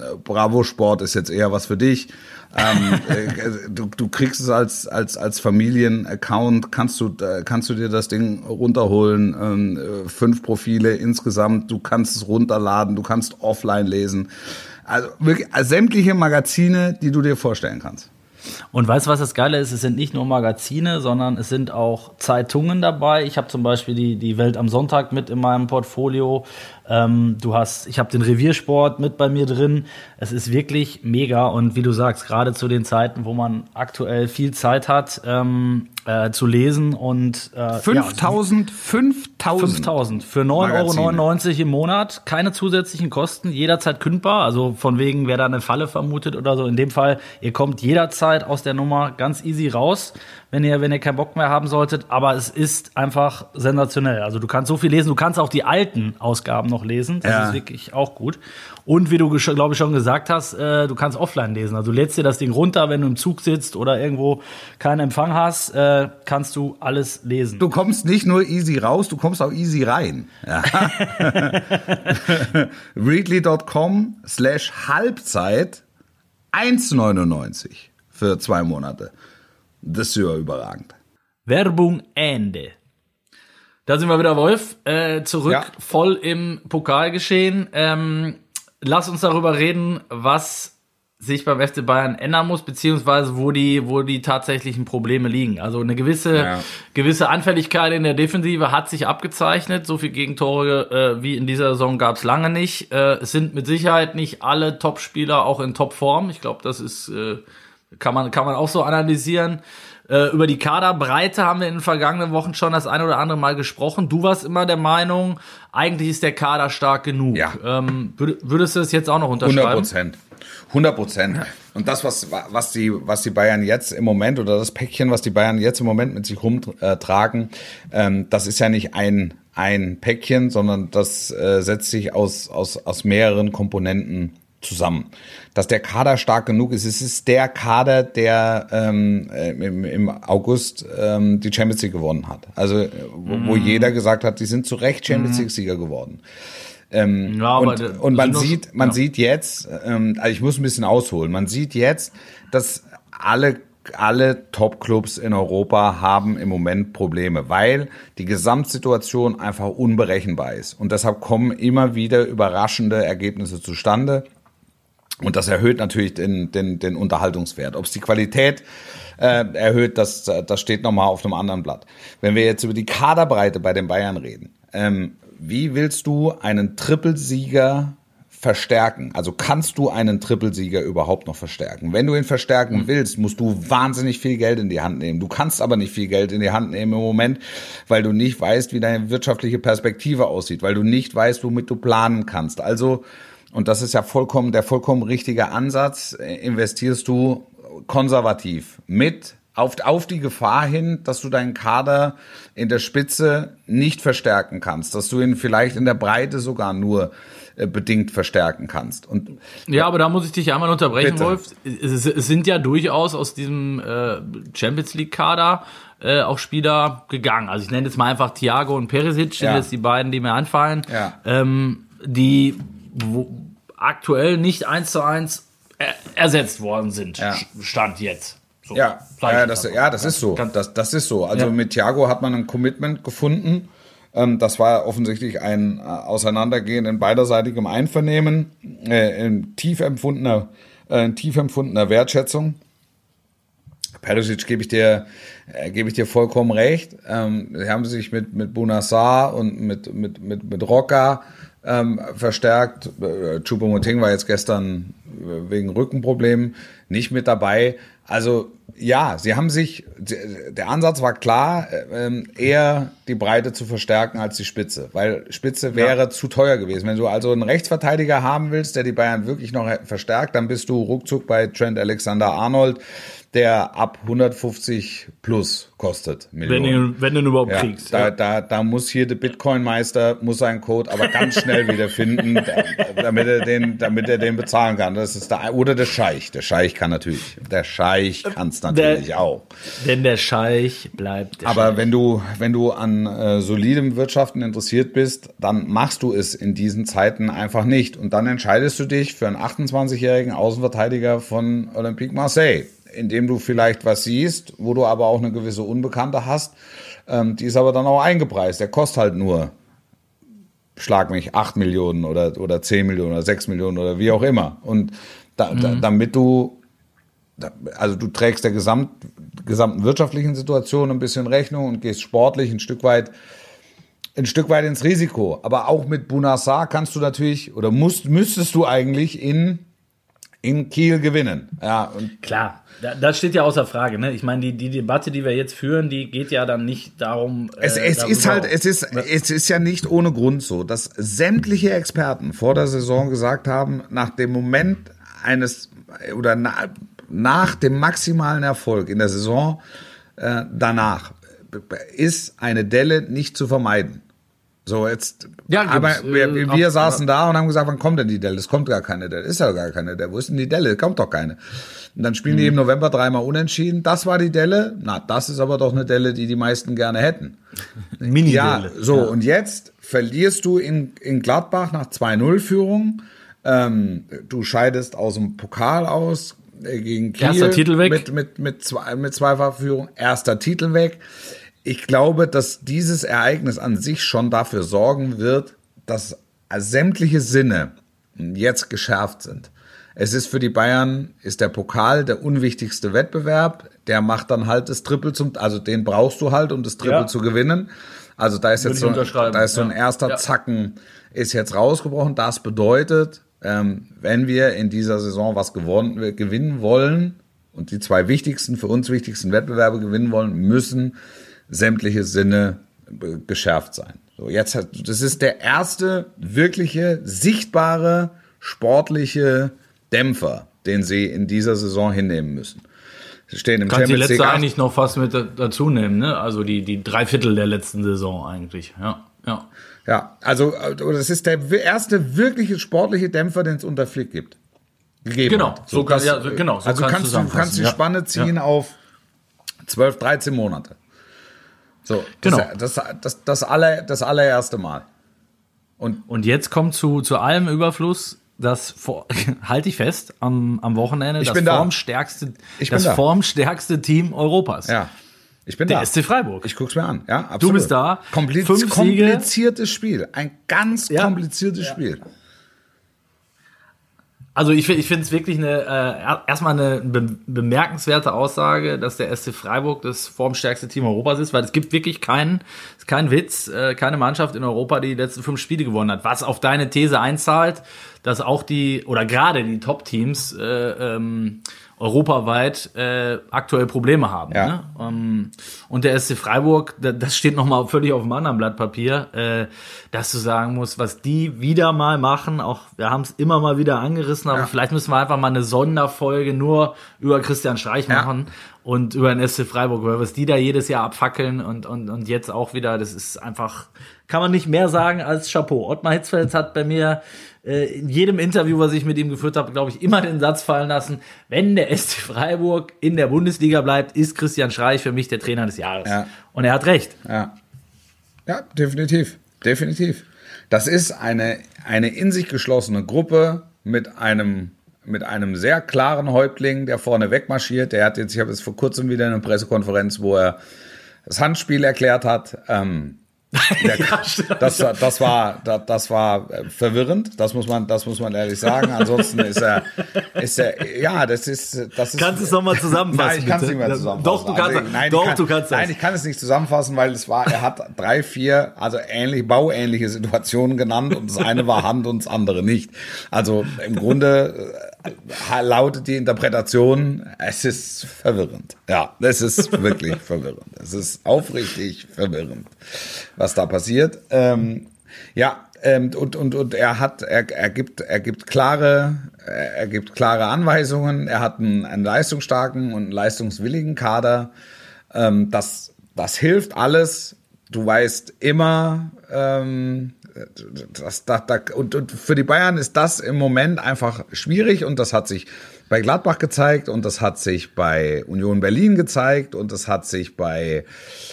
äh, Bravo Sport ist jetzt eher was für dich. ähm, [LAUGHS] äh, du, du kriegst es als als als Familienaccount, kannst du äh, kannst du dir das Ding runterholen. Ähm, äh, fünf Profile insgesamt. Du kannst es runterladen. Du kannst offline lesen. Also wirklich sämtliche Magazine, die du dir vorstellen kannst. Und weißt du, was das Geile ist? Es sind nicht nur Magazine, sondern es sind auch Zeitungen dabei. Ich habe zum Beispiel die, die Welt am Sonntag mit in meinem Portfolio. Ähm, du hast, ich habe den Reviersport mit bei mir drin. Es ist wirklich mega und wie du sagst, gerade zu den Zeiten, wo man aktuell viel Zeit hat ähm, äh, zu lesen und äh, 5000, 5000. 5000 für 9,99 Euro im Monat, keine zusätzlichen Kosten, jederzeit kündbar. Also von wegen, wer da eine Falle vermutet oder so. In dem Fall, ihr kommt jederzeit aus der Nummer ganz easy raus wenn ihr, wenn ihr keinen Bock mehr haben solltet. Aber es ist einfach sensationell. Also du kannst so viel lesen, du kannst auch die alten Ausgaben noch lesen. Das ja. ist wirklich auch gut. Und wie du, glaube ich, schon gesagt hast, äh, du kannst offline lesen. Also du lädst dir das Ding runter, wenn du im Zug sitzt oder irgendwo keinen Empfang hast, äh, kannst du alles lesen. Du kommst nicht nur easy raus, du kommst auch easy rein. Ja. [LAUGHS] Readly.com slash Halbzeit 1,99 für zwei Monate. Das ist ja überragend. Werbung Ende. Da sind wir wieder, Wolf. Äh, zurück ja. voll im Pokalgeschehen. Ähm, lass uns darüber reden, was sich beim FC Bayern ändern muss, beziehungsweise wo die, wo die tatsächlichen Probleme liegen. Also eine gewisse, ja. gewisse Anfälligkeit in der Defensive hat sich abgezeichnet. So viel Gegentore äh, wie in dieser Saison gab es lange nicht. Äh, es sind mit Sicherheit nicht alle Top-Spieler auch in Top-Form. Ich glaube, das ist äh, kann man, kann man auch so analysieren. Äh, über die Kaderbreite haben wir in den vergangenen Wochen schon das ein oder andere Mal gesprochen. Du warst immer der Meinung, eigentlich ist der Kader stark genug. Ja. Ähm, würdest du das jetzt auch noch unterschreiben? 100 Prozent. 100 Prozent. Und das, was, was, die, was die Bayern jetzt im Moment oder das Päckchen, was die Bayern jetzt im Moment mit sich rumtragen, ähm, das ist ja nicht ein, ein Päckchen, sondern das äh, setzt sich aus, aus, aus mehreren Komponenten zusammen. Dass der Kader stark genug ist. Es ist der Kader, der ähm, im, im August ähm, die Champions League gewonnen hat. Also wo, mm. wo mhm. jeder gesagt hat, die sind zu Recht Champions mhm. League Sieger geworden. Ähm, ja, und, und man sieht, man ja. sieht jetzt, ähm, also ich muss ein bisschen ausholen. Man sieht jetzt, dass alle alle Top-Clubs in Europa haben im Moment Probleme, weil die Gesamtsituation einfach unberechenbar ist. Und deshalb kommen immer wieder überraschende Ergebnisse zustande. Und das erhöht natürlich den, den, den Unterhaltungswert. Ob es die Qualität äh, erhöht, das, das steht nochmal auf einem anderen Blatt. Wenn wir jetzt über die Kaderbreite bei den Bayern reden, ähm, wie willst du einen Trippelsieger verstärken? Also kannst du einen Trippelsieger überhaupt noch verstärken? Wenn du ihn verstärken mhm. willst, musst du wahnsinnig viel Geld in die Hand nehmen. Du kannst aber nicht viel Geld in die Hand nehmen im Moment, weil du nicht weißt, wie deine wirtschaftliche Perspektive aussieht, weil du nicht weißt, womit du planen kannst. Also und das ist ja vollkommen der vollkommen richtige Ansatz, investierst du konservativ mit auf, auf die Gefahr hin, dass du deinen Kader in der Spitze nicht verstärken kannst, dass du ihn vielleicht in der Breite sogar nur äh, bedingt verstärken kannst. Und ja, aber da muss ich dich einmal unterbrechen, bitte. Wolf. Es, es, sind ja durchaus aus diesem äh, Champions League Kader äh, auch Spieler gegangen. Also ich nenne jetzt mal einfach Thiago und Perisic, sind ja. jetzt die beiden, die mir einfallen, ja. ähm, die aktuell nicht eins zu eins er ersetzt worden sind. Ja. Stand jetzt. So, ja, ja, das, ja, das ist so. Das, das ist so. Also ja. mit Thiago hat man ein Commitment gefunden. Ähm, das war offensichtlich ein äh, Auseinandergehen in beiderseitigem Einvernehmen, äh, in tief empfundener, äh, in tief empfundener Wertschätzung. Perisic gebe ich dir, äh, gebe ich dir vollkommen recht. Ähm, sie haben sich mit, mit Bunassar und mit, mit, mit, mit Rocca ähm, verstärkt. Äh, Choupo-Moting war jetzt gestern äh, wegen Rückenproblemen nicht mit dabei. Also ja, sie haben sich, der Ansatz war klar, äh, eher die Breite zu verstärken als die Spitze, weil Spitze wäre ja. zu teuer gewesen. Wenn du also einen Rechtsverteidiger haben willst, der die Bayern wirklich noch verstärkt, dann bist du ruckzuck bei Trent Alexander-Arnold der ab 150 plus kostet. Millionen. Wenn du, wenn du ihn überhaupt ja, kriegst. Da, ja. da, da muss hier der Bitcoin-Meister muss seinen Code aber ganz schnell wieder finden, damit er den, damit er den bezahlen kann. Das ist der, oder der Scheich. Der Scheich kann natürlich. Der Scheich kann es natürlich der, auch. Denn der Scheich bleibt. Der aber Scheich. wenn du, wenn du an äh, solidem Wirtschaften interessiert bist, dann machst du es in diesen Zeiten einfach nicht. Und dann entscheidest du dich für einen 28-jährigen Außenverteidiger von Olympique Marseille indem du vielleicht was siehst, wo du aber auch eine gewisse Unbekannte hast. Ähm, die ist aber dann auch eingepreist. Der kostet halt nur, schlag mich, 8 Millionen oder, oder 10 Millionen oder 6 Millionen oder wie auch immer. Und da, mhm. da, damit du also du trägst der gesamt, gesamten wirtschaftlichen Situation ein bisschen Rechnung und gehst sportlich ein Stück weit ein Stück weit ins Risiko. Aber auch mit Bunassar kannst du natürlich oder musst, müsstest du eigentlich in, in Kiel gewinnen. Ja, und Klar, da- das steht ja außer Frage. Ne? Ich meine, die, die Debatte, die wir jetzt führen, die geht ja dann nicht darum. Es, äh, es ist darüber- halt, es ist, es ist ja nicht ohne Grund so, dass sämtliche Experten vor der Saison gesagt haben, nach dem Moment eines oder na, nach dem maximalen Erfolg in der Saison äh, danach ist eine Delle nicht zu vermeiden. So, jetzt, Ja, aber wir, äh, wir auch- saßen da und haben gesagt, wann kommt denn die Delle? Es kommt gar keine Delle. Ist ja gar keine Delle. Wo ist denn die Delle? Kommt doch keine. Und dann spielen die im November dreimal unentschieden. Das war die Delle. Na, das ist aber doch eine Delle, die die meisten gerne hätten. [LAUGHS] Mini Ja, so, und jetzt verlierst du in, in Gladbach nach 2-0-Führung. Ähm, du scheidest aus dem Pokal aus äh, gegen Kiel. Erster Titel weg. Mit, mit, mit, zwei, mit Zweifachführung. Erster Titel weg. Ich glaube, dass dieses Ereignis an sich schon dafür sorgen wird, dass sämtliche Sinne jetzt geschärft sind. Es ist für die Bayern, ist der Pokal der unwichtigste Wettbewerb. Der macht dann halt das Triple zum, also den brauchst du halt, um das Triple Ja. zu gewinnen. Also da ist jetzt so, da ist so ein ja. erster Ja. Zacken ist jetzt rausgebrochen. Das bedeutet, ähm, wenn wir in dieser Saison was gewonnen, gewinnen wollen und die zwei wichtigsten, für uns wichtigsten Wettbewerbe gewinnen wollen, müssen sämtliche Sinne geschärft sein. So, jetzt hat, das ist der erste wirkliche, sichtbare, sportliche Dämpfer, den sie in dieser Saison hinnehmen müssen. Sie stehen im Kannst die letzte eigentlich noch fast mit da- dazu nehmen, ne? Also die, die drei Viertel der letzten Saison eigentlich. Ja, ja. Ja, also äh, das ist der erste wirkliche sportliche Dämpfer, den es unter Flick gibt. Gegeben Genau, hat. so kann- das- ja, so- genau, so also kannst kannst du kannst die ja. Spanne ziehen auf 12, 13 Monate. So, das, Genau. das, das, das, aller, das allererste Mal. Und jetzt kommt zu, zu allem Überfluss das [LAUGHS] halte ich fest am, am Wochenende Ich das da. formstärkste das da. formstärkste Team Europas. Ja, ich bin Der da. SC Freiburg. Ich guck's mir an. Ja, absolut. Du bist da. Kompliz Fünf Siege. kompliziertes Spiel. Ein ganz Ja. kompliziertes Spiel. Also ich, finde ich finde es wirklich eine äh, erstmal eine be bemerkenswerte Aussage, dass der SC Freiburg das formstärkste Team Europas ist, weil es gibt wirklich keinen, ist kein Witz, äh, keine Mannschaft in Europa, die die letzten fünf Spiele gewonnen hat. Was auf deine These einzahlt, dass auch die oder gerade die Top-Teams äh, ähm, europaweit äh, aktuell Probleme haben. Ja. Ne? Ähm, und der SC Freiburg, da- das steht nochmal völlig auf einem anderen Blatt Papier, äh, dass du sagen musst, was die wieder mal machen, auch wir haben es immer mal wieder angerissen, aber Ja. vielleicht müssen wir einfach mal eine Sonderfolge nur über Christian Streich Ja. machen und über den SC Freiburg, weil was die da jedes Jahr abfackeln und, und, und jetzt auch wieder, das ist einfach, kann man nicht mehr sagen als Chapeau. Ottmar Hitzfeld hat bei mir äh, in jedem Interview, was ich mit ihm geführt habe, glaube ich, immer den Satz fallen lassen, wenn der SC Freiburg in der Bundesliga bleibt, ist Christian Streich für mich der Trainer des Jahres. Ja. Und er hat recht. Ja. Ja, definitiv. Definitiv. Das ist eine, eine in sich geschlossene Gruppe mit einem, mit einem sehr klaren Häuptling, der vorne wegmarschiert. Der hat jetzt, ich habe jetzt vor kurzem wieder eine Pressekonferenz, wo er das Handspiel erklärt hat. Ähm, [LAUGHS] der, das, war- das war, das, das war äh, verwirrend. Das muss man, das muss man ehrlich sagen. Ansonsten ist er, ist er, ja, das ist, das ist. Kannst du es noch mal zusammenfassen, Nein, ich kann es nicht mehr Das- zusammenfassen. doch, du kannst- ich- nein, doch, kann, du kannst das. Nein, ich kann es nicht zusammenfassen, weil es war, er hat drei, vier, also ähnlich, bauähnliche Situationen genannt und das eine war Hand und das andere nicht. Also im Grunde äh, lautet die Interpretation, es ist verwirrend. Ja, es ist wirklich verwirrend. Es ist aufrichtig verwirrend, was da passiert. Ähm, ja, ähm, und, und, und er hat, er, er gibt, er gibt klare, er gibt klare Anweisungen. Er hat einen, einen leistungsstarken und einen leistungswilligen Kader. Ähm, das, das hilft alles. Du weißt immer, ähm, das, das, das, und, und für die Bayern ist das im Moment einfach schwierig und das hat sich bei Gladbach gezeigt und das hat sich bei Union Berlin gezeigt und das hat sich bei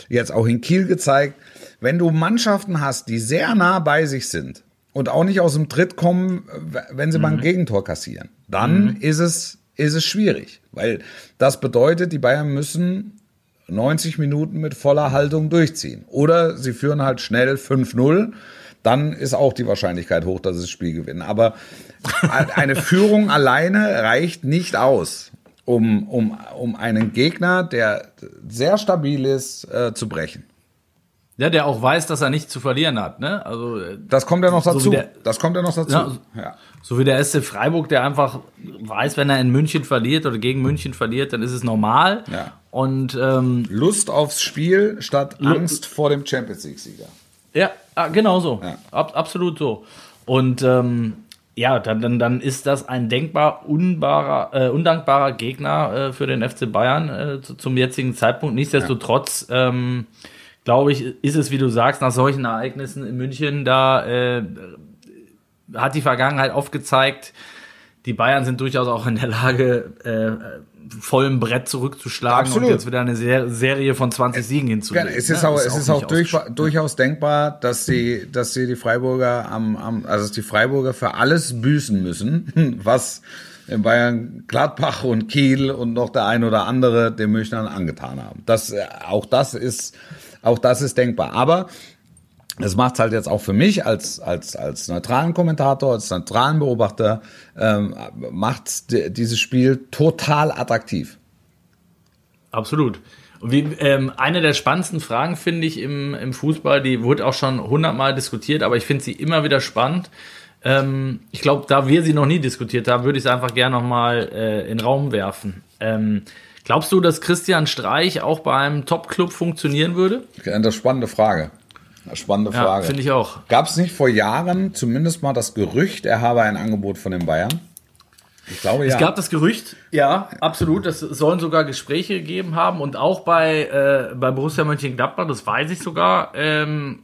jetzt auch in Kiel gezeigt. Wenn du Mannschaften hast, die sehr nah bei sich sind und auch nicht aus dem Tritt kommen, wenn sie mal ein Gegentor kassieren, dann ist es ist es schwierig, weil das bedeutet, die Bayern müssen 90 Minuten mit voller Haltung durchziehen. Oder sie führen halt schnell 5-0. Dann ist auch die Wahrscheinlichkeit hoch, dass sie das Spiel gewinnen. Aber eine Führung [LAUGHS] alleine reicht nicht aus, um, um, um einen Gegner, der sehr stabil ist, äh, zu brechen. Ja, der auch weiß, dass er nichts zu verlieren hat. Ne? Also äh, Das kommt ja noch So dazu. der- das kommt ja noch dazu. Ja, Ja. So wie der SC Freiburg, der einfach weiß, wenn er in München verliert oder gegen München verliert, dann ist es normal. Ja. Und ähm, Lust aufs Spiel statt Angst vor dem Champions League-Sieger. Ja, ah, genau so. Ja. Ab, absolut so. Und ähm, ja, dann, dann, dann ist das ein denkbar unbarer, äh, undankbarer Gegner äh, für den FC Bayern äh, zu, zum jetzigen Zeitpunkt. Nichtsdestotrotz, ähm, glaube ich, ist es, wie du sagst, nach solchen Ereignissen in München, da äh, hat die Vergangenheit oft gezeigt, die Bayern sind durchaus auch in der Lage, äh, vollen Brett zurückzuschlagen Absolut. und jetzt wieder eine Ser Serie von 20 Siegen hinzulegen. Es ist ne? auch, es ist auch durch, durchaus denkbar, dass sie, dass sie die Freiburger am, am, also die Freiburger für alles büßen müssen, [LAUGHS] was in Bayern Gladbach und Kiel und noch der ein oder andere den Münchnern angetan haben. Das, äh, auch das ist, auch das ist denkbar. Aber das macht halt jetzt auch für mich als, als, als neutralen Kommentator, als neutralen Beobachter, ähm, macht dieses Spiel total attraktiv. Absolut. Und wie, ähm, eine der spannendsten Fragen finde ich im, im Fußball, die wurde auch schon hundertmal diskutiert, aber ich finde sie immer wieder spannend. Ähm, ich glaube, da wir sie noch nie diskutiert haben, würde ich es einfach gerne nochmal äh, in den Raum werfen. Ähm, glaubst du, dass Christian Streich auch bei einem Top-Club funktionieren würde? Das ist eine spannende Frage. Spannende Ja, Frage. finde ich auch. Gab es nicht vor Jahren zumindest mal das Gerücht, er habe ein Angebot von den Bayern? Ich glaube ja. Es gab das Gerücht, ja, absolut. Es sollen sogar Gespräche gegeben haben und auch bei, äh, bei Borussia Mönchengladbach, das weiß ich sogar, ähm,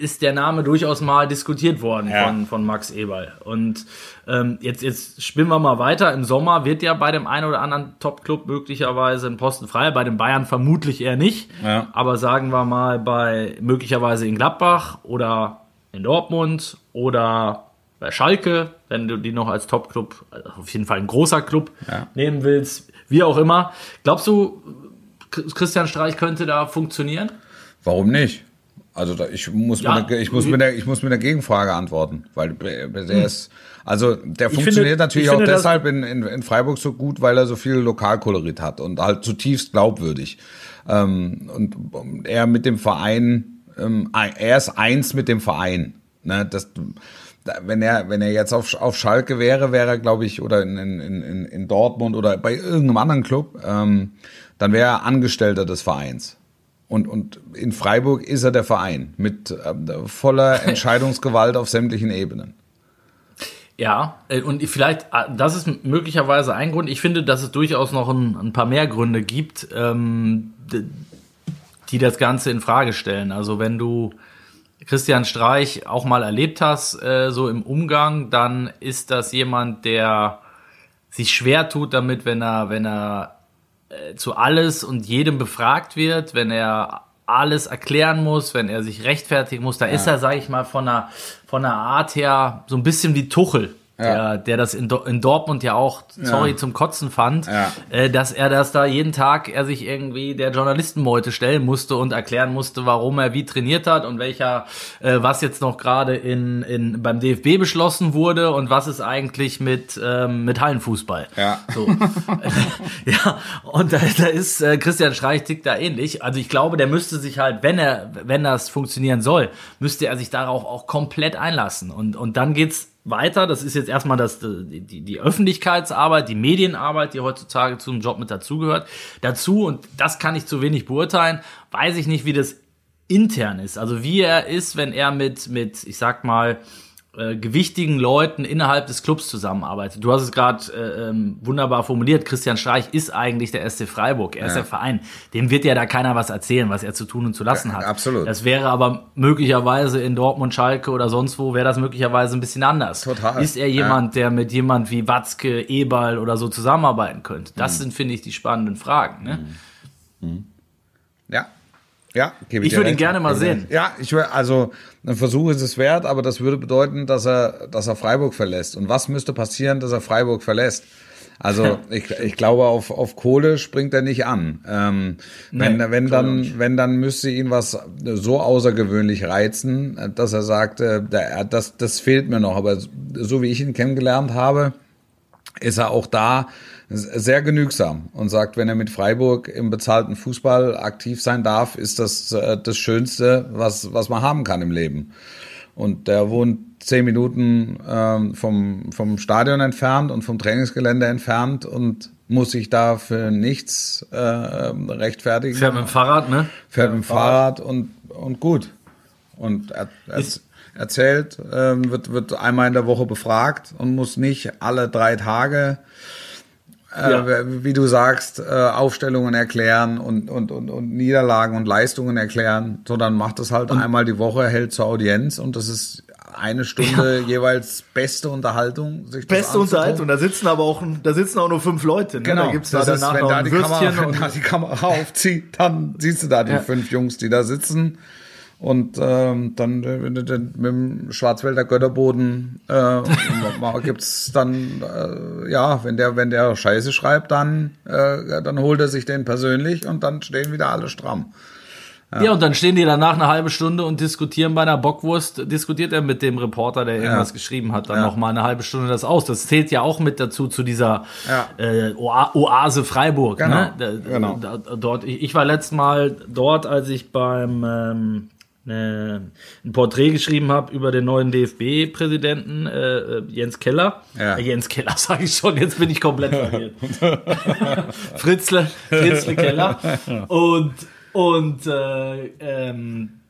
ist der Name durchaus mal diskutiert worden Ja. von, von Max Eberl. Und ähm, jetzt, jetzt spinnen wir mal weiter. Im Sommer wird ja bei dem einen oder anderen Top-Club möglicherweise ein Posten frei. Bei den Bayern vermutlich eher nicht. Ja. Aber sagen wir mal bei möglicherweise in Gladbach oder in Dortmund oder bei Schalke, wenn du die noch als Top-Club, also auf jeden Fall ein großer Club Ja. nehmen willst, wie auch immer. Glaubst du, Christian Streich könnte da funktionieren? Warum nicht? Also da, ich muss Ja. mit der, ich muss mit der ich muss mit der Gegenfrage antworten, weil der ist also der funktioniert finde- natürlich ich auch finde, deshalb in, in, in Freiburg so gut, weil er so viel Lokalkolorit hat und halt zutiefst glaubwürdig. Ähm, und er mit dem Verein, ähm, er ist eins mit dem Verein. Ne, das, da- wenn er wenn er jetzt auf, auf Schalke wäre, wäre er glaube ich oder in, in, in, in Dortmund oder bei irgendeinem anderen Club, ähm, dann wäre er Angestellter des Vereins. Und, und in Freiburg ist er der Verein mit ähm, voller [LAUGHS] Entscheidungsgewalt auf sämtlichen Ebenen. Ja, äh, und vielleicht, äh, das ist möglicherweise ein Grund. Ich finde, dass es durchaus noch ein, ein paar mehr Gründe gibt, ähm, die das Ganze in Frage stellen. Also wenn du Christian Streich auch mal erlebt hast, äh, so im Umgang, dann ist das jemand, der sich schwer tut damit, wenn er, wenn er äh, zu alles und jedem befragt wird, wenn er alles erklären muss, wenn er sich rechtfertigen muss, da ist er, sage ich mal, von der, von der Art her so ein bisschen wie Tuchel. Der, der das in, in Dortmund ja auch, sorry, Ja. zum Kotzen fand, Ja. äh, dass er das da jeden Tag, er sich irgendwie der Journalistenmeute stellen musste und erklären musste, warum er wie trainiert hat und welcher, äh, was jetzt noch gerade in, in, beim DFB beschlossen wurde und was ist eigentlich mit, ähm, mit Hallenfußball. Ja. So. [LAUGHS] ja, und da, da ist äh, Christian Streich tickt da ähnlich. Also ich glaube, der müsste sich halt, wenn er, wenn das funktionieren soll, müsste er sich darauf auch komplett einlassen. Und, und dann geht's weiter. Das ist jetzt erstmal das, die, die, die Öffentlichkeitsarbeit, die Medienarbeit, die heutzutage zum Job mit dazugehört. Dazu, und das kann ich zu wenig beurteilen, weiß ich nicht, wie das intern ist. Also wie er ist, wenn er mit, mit ich sag mal, äh, gewichtigen Leuten innerhalb des Clubs zusammenarbeitet. Du hast es gerade äh, ähm, wunderbar formuliert. Christian Streich ist eigentlich der SC Freiburg. Er ist der Verein. Dem wird ja da keiner was erzählen, was er zu tun und zu lassen Ja, hat. absolut. Das wäre aber möglicherweise in Dortmund, Schalke oder sonst wo, wäre das möglicherweise ein bisschen anders. Total. Ist er jemand, der mit jemand wie Watzke, Eberl oder so zusammenarbeiten könnte? Das Mhm. sind, finde ich, die spannenden Fragen. Ne? Ja. Ja, gebe Ich dir würde ihn gerne mal dir sehen. Ja, ich würde, also ein Versuch ist es wert, aber das würde bedeuten, dass er, dass er Freiburg verlässt. Und was müsste passieren, dass er Freiburg verlässt? Also [LAUGHS] ich, ich glaube, auf, auf Kohle springt er nicht an. Ähm, wenn, Nee, wenn ich dann, wenn dann müsste ihn was so außergewöhnlich reizen, dass er sagt, äh, das, das fehlt mir noch. Aber so wie ich ihn kennengelernt habe, ist er auch da sehr genügsam und sagt, wenn er mit Freiburg im bezahlten Fußball aktiv sein darf, ist das äh, das Schönste, was, was man haben kann im Leben. Und der wohnt zehn Minuten ähm, vom, vom Stadion entfernt und vom Trainingsgelände entfernt und muss sich da für nichts äh, rechtfertigen. Fährt mit dem Fahrrad, ne? Fährt mit dem Fahrrad und, und gut. Und er, er erzählt, äh, wird, wird einmal in der Woche befragt und muss nicht alle drei Tage äh, Ja. wie du sagst, äh, Aufstellungen erklären und, und, und, und Niederlagen und Leistungen erklären, sondern macht das halt einmal die Woche, hält zur Audienz und das ist eine Stunde jeweils beste Unterhaltung. Beste. Unterhaltung. Da sitzen aber auch, da sitzen auch nur fünf Leute. Ne? Genau, Da gibt's das da ist, danach wenn noch da, die Kamera, Würstchen [LAUGHS] wenn da und die Kamera aufzieht, dann siehst du da die Ja. fünf Jungs, die da sitzen. Und ähm, dann äh, mit dem Schwarzwälder Götterboden äh, [LAUGHS] gibt's dann äh, ja, wenn der wenn der Scheiße schreibt, dann äh, dann holt er sich den persönlich und dann stehen wieder alle stramm. Ja. und dann stehen die danach eine halbe Stunde und diskutieren bei einer Bockwurst, diskutiert er mit dem Reporter, der irgendwas geschrieben hat, dann Ja. noch mal eine halbe Stunde das aus. Das zählt ja auch mit dazu zu dieser Ja. äh, Oa Oase Freiburg. Genau, Ne? Da, genau. Da, dort, ich, ich war letztes Mal dort, als ich beim ähm, ne, ein Porträt geschrieben habe über den neuen DFB-Präsidenten äh, äh, Jens Keller. Ja. Äh, Jens Keller [LAUGHS] sage ich schon, jetzt bin ich komplett verwirrt. [LAUGHS] Fritzle, Fritzle Keller. Und, und äh, ähm,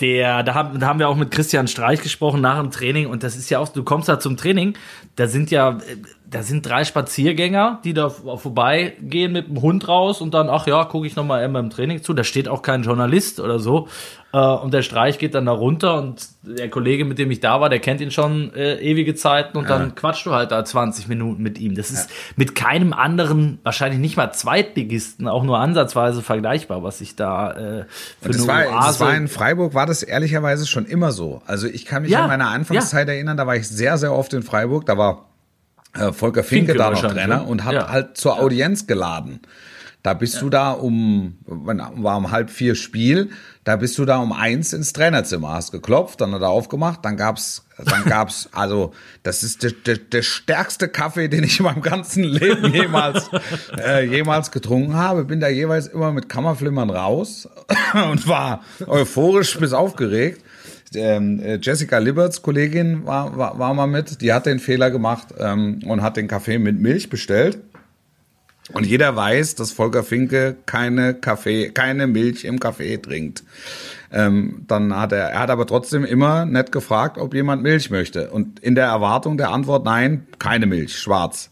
der, da haben, da haben wir auch mit Christian Streich gesprochen nach dem Training und das ist ja auch, du kommst da zum Training, da sind ja, äh, da sind drei Spaziergänger, die da vorbeigehen mit dem Hund raus und dann, ach ja, gucke ich nochmal einmal im Training zu, da steht auch kein Journalist oder so äh, und der Streich geht dann da runter und der Kollege, mit dem ich da war, der kennt ihn schon äh, ewige Zeiten und dann quatschst du halt da 20 Minuten mit ihm. Das ist mit keinem anderen, wahrscheinlich nicht mal Zweitligisten, auch nur ansatzweise vergleichbar, was ich da äh, für Und das eine war, das war in Freiburg war das ehrlicherweise schon immer so. Also ich kann mich Ja, an meine Anfangszeit erinnern, da war ich sehr, sehr oft in Freiburg. Da war äh, Volker Finke, Finke da noch Trainer ne? und hat Ja. halt zur Audienz geladen. Da bist du da um, war um halb vier Spiel, da bist du da um eins ins Trainerzimmer, hast geklopft, dann hat er aufgemacht, dann gab's, dann gab's, [LAUGHS] also, das ist der, der, der stärkste Kaffee, den ich in meinem ganzen Leben jemals, äh, jemals getrunken habe. Bin da jeweils immer mit Kammerflimmern raus [LAUGHS] und war euphorisch bis aufgeregt. Ähm, äh, Jessica Liberts Kollegin war, war, war mal mit, die hat den Fehler gemacht ähm, und hat den Kaffee mit Milch bestellt. Und jeder weiß, dass Volker Finke keine Kaffee, keine Milch im Kaffee trinkt. Ähm, dann hat er, er hat aber trotzdem immer nett gefragt, ob jemand Milch möchte. Und in der Erwartung der Antwort nein, keine Milch, schwarz.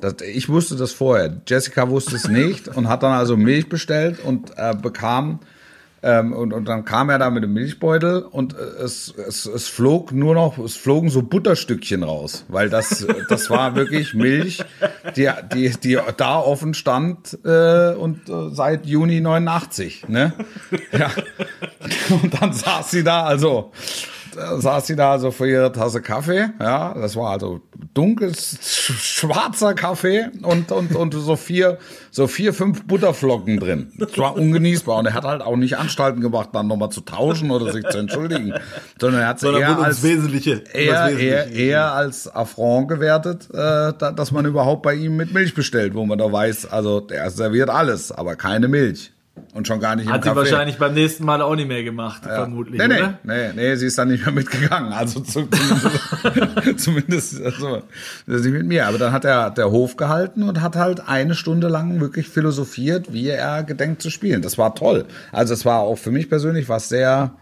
Das, ich wusste das vorher. Jessica wusste es nicht und hat dann also Milch bestellt und äh, bekam ähm, und, und dann kam er da mit dem Milchbeutel und äh, es, es, es flog nur noch, es flogen so Butterstückchen raus, weil das, das war wirklich Milch, die, die, die da offen stand äh, und äh, seit Juni 89, ne? Ja. [LAUGHS] Und dann saß sie da, also saß sie da also vor ihrer Tasse Kaffee, ja, das war also dunkles, sch- schwarzer Kaffee und, und, und so vier, so vier, fünf Butterflocken drin. Das war ungenießbar und er hat halt auch nicht Anstalten gemacht, dann nochmal zu tauschen oder sich zu entschuldigen, sondern er hat sie eher als, Wesentliche. eher, Wesentliche. eher, eher als Affront gewertet, äh, da, dass man überhaupt bei ihm mit Milch bestellt, wo man da weiß, also der serviert alles, aber keine Milch. Und schon gar nicht Hat im sie Kaffee. wahrscheinlich beim nächsten Mal auch nicht mehr gemacht, vermutlich, Nee, nee, oder? nee, nee, sie ist dann nicht mehr mitgegangen. Also zu, zumindest, [LAUGHS] zumindest also, nicht mit mir. Aber dann hat er der Hof gehalten und hat halt eine Stunde lang wirklich philosophiert, wie er gedenkt zu spielen. Das war toll. Also es war auch für mich persönlich was sehr,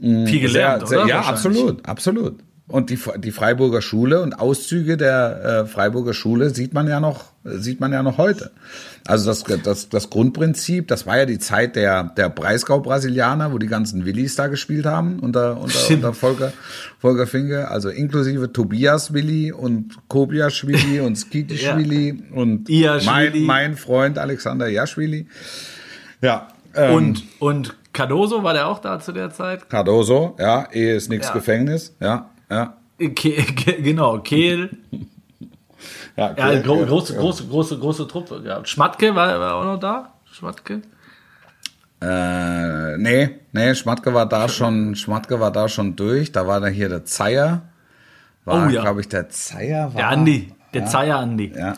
Viel gelernt, sehr, sehr oder? ja, absolut, absolut. Und die, die Freiburger Schule und Auszüge der äh, Freiburger Schule sieht man ja noch, sieht man ja noch heute. Also das, das, das Grundprinzip, das war ja die Zeit der, der Breisgau-Brasilianer, wo die ganzen Willis da gespielt haben unter, unter, unter Volker, Volker Finke, also inklusive Tobias Willi und Kobias Willi und Skitisch [LAUGHS] Ja. Willi und mein, mein Freund Alexander Jaschwili. Ja. Ähm, Und, und Cardoso, war der auch da zu der Zeit? Cardoso, ja, Ehe ist nix Ja. Gefängnis, ja, ja. Ke genau, Kehl. [LAUGHS] Ja, Ja, okay, gro ja, große, ja. große, große, große Truppe. Ja. Schmatke war, war auch noch da? Schmatke? Äh, nee, nee, Schmatke war da schon, Schmatke war da schon durch. Da war da hier der Zeier. War, Oh ja. glaube ich, der Zeier war. Der Andi. Der Zeier Andi. Ja.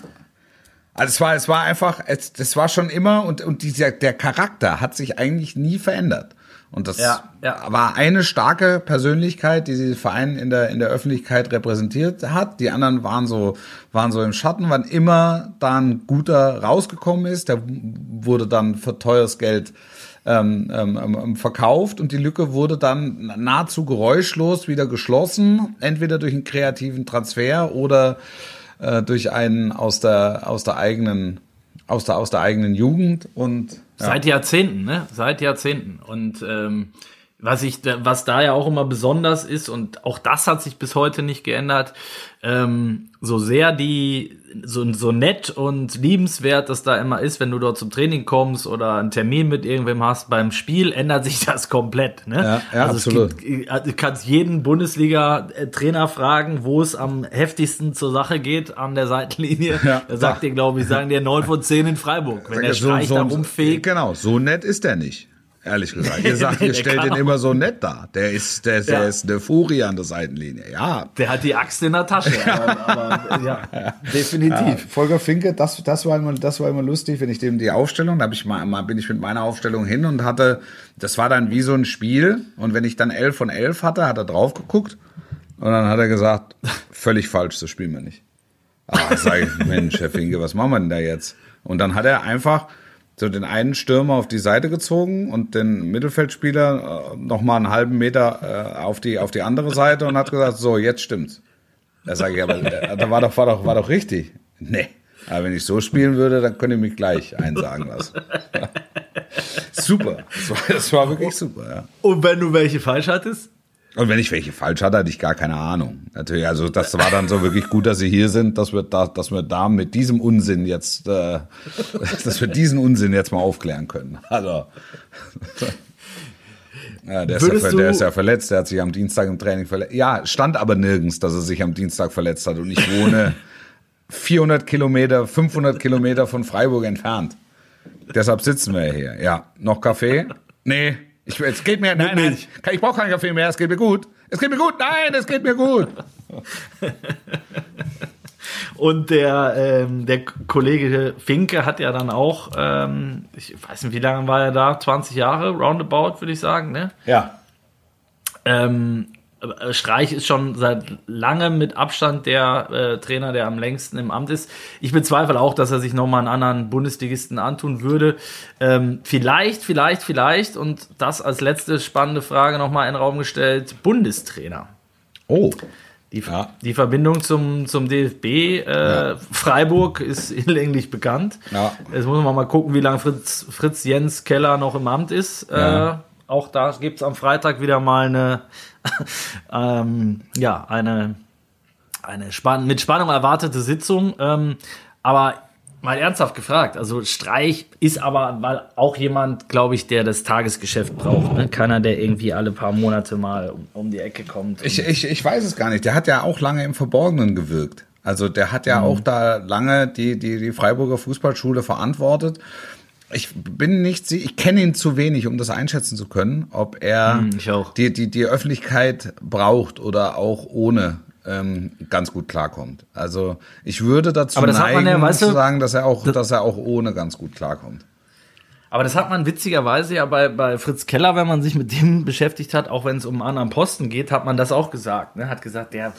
Also es war, es war einfach, es, das war schon immer und, und dieser, der Charakter hat sich eigentlich nie verändert. Und das Ja, ja. war eine starke Persönlichkeit, die diesen Verein in der, in der Öffentlichkeit repräsentiert hat. Die anderen waren so, waren so im Schatten. Wann immer da ein guter rausgekommen ist, der wurde dann für teures Geld ähm, ähm, ähm, verkauft und die Lücke wurde dann nahezu geräuschlos wieder geschlossen, entweder durch einen kreativen Transfer oder äh, durch einen aus der aus der eigenen aus der aus der eigenen Jugend und ja. Seit Jahrzehnten, ne? Seit Jahrzehnten. Und ähm, was ich, was da ja auch immer besonders ist und auch das hat sich bis heute nicht geändert, ähm, so sehr die so so nett und liebenswert das da immer ist, wenn du dort zum Training kommst oder einen Termin mit irgendwem hast, beim Spiel ändert sich [LAUGHS] das komplett. Ne? Ja, ja, also absolut. Gibt, äh, du kannst jeden Bundesliga-Trainer fragen, wo es am heftigsten zur Sache geht an der Seitenlinie. Ja. Da sagt dir, glaube ich, sagen dir neun von zehn in Freiburg. Wenn der Streich da rumfegt, Genau, so nett ist der nicht. Ehrlich gesagt. [LAUGHS] Ihr sagt, ihr stellt auch- immer so nett dar. Der ist, der, der Ja. ist eine Furie an der Seitenlinie. Ja. Der hat die Axt in der Tasche. [LAUGHS] aber, aber ja, definitiv. Volker Finke, das, das, war immer, das war immer lustig, wenn ich dem die Aufstellung, da ich mal, mal bin ich mit meiner Aufstellung hin und hatte, das war dann wie so ein Spiel und wenn ich dann 11 von 11 hatte, hat er drauf geguckt und dann hat er gesagt, völlig falsch, das spielen wir nicht. Ah, sag ich, [LAUGHS] Mensch, Herr Finke, was machen wir denn da jetzt? Und dann hat er einfach so den einen Stürmer auf die Seite gezogen und den Mittelfeldspieler äh, noch mal einen halben Meter äh, auf die auf die andere Seite und hat gesagt, so jetzt stimmt's. Da sage ich aber, da war doch war doch war doch richtig. Nee. Aber wenn ich so spielen würde, dann könnte ich mich gleich einsagen lassen. [LAUGHS] super. Das war, das war wirklich super, ja. Und wenn du welche falsch hattest? Und wenn ich welche falsch hatte, hatte ich gar keine Ahnung. Natürlich, also das war dann so wirklich gut, dass sie hier sind, dass wir da, dass wir da mit diesem Unsinn jetzt, äh, [LAUGHS] dass wir diesen Unsinn jetzt mal aufklären können. Also. [LAUGHS] Ja, der, ist ja, der ist ja verletzt, der hat sich am Dienstag im Training verletzt. Ja, stand aber nirgends, dass er sich am Dienstag verletzt hat. Und ich wohne [LAUGHS] 400 Kilometer, 500 Kilometer von Freiburg entfernt. Deshalb sitzen wir hier. Ja, noch Kaffee? Nee, ich, es geht mir, nein, nein, ich brauche keinen Kaffee mehr, es geht mir gut. Es geht mir gut, nein, es geht mir gut. [LAUGHS] Und der, ähm, der Kollege Finke hat ja dann auch, ähm, ich weiß nicht, wie lange war er da? 20 Jahre, roundabout, würde ich sagen, ne? Ja. Ähm, äh, Streich ist schon seit langem mit Abstand der äh, Trainer, der am längsten im Amt ist. Ich bezweifle auch, dass er sich nochmal einen anderen Bundesligisten antun würde. Ähm, vielleicht, vielleicht, vielleicht, und das als letzte spannende Frage nochmal in den Raum gestellt, Bundestrainer. Oh. Die, Ja. die Verbindung zum, zum DFB, äh, Freiburg ist [LAUGHS] hinlänglich bekannt. Ja. Jetzt muss man mal gucken, wie lange Fritz, Fritz Jens Keller noch im Amt ist. Ja. Äh, auch da gibt's am Freitag wieder mal eine, [LAUGHS] ähm, ja, eine, eine spann mit Spannung erwartete Sitzung. Ähm, aber mal ernsthaft gefragt, also Streich ist aber weil auch jemand, glaube ich, der das Tagesgeschäft braucht. Ne? Keiner, der irgendwie alle paar Monate mal um, um die Ecke kommt. Ich, ich, ich weiß es gar nicht. Der hat ja auch lange im Verborgenen gewirkt. Also der hat ja auch da lange die, die, die Freiburger Fußballschule verantwortet. Ich bin nicht, sie- ich kenne ihn zu wenig, um das einschätzen zu können, ob er auch. Die, die, die Öffentlichkeit braucht oder auch ohne ähm, ganz gut klarkommt. Also ich würde dazu neigen, ja, weißt zu du, sagen, dass er auch, dass er auch ohne ganz gut klarkommt. Aber das hat man witzigerweise ja bei, bei Fritz Keller, wenn man sich mit dem [LAUGHS] beschäftigt hat, auch wenn es um einen anderen Posten geht, hat man das auch gesagt. Ne? Hat gesagt, der,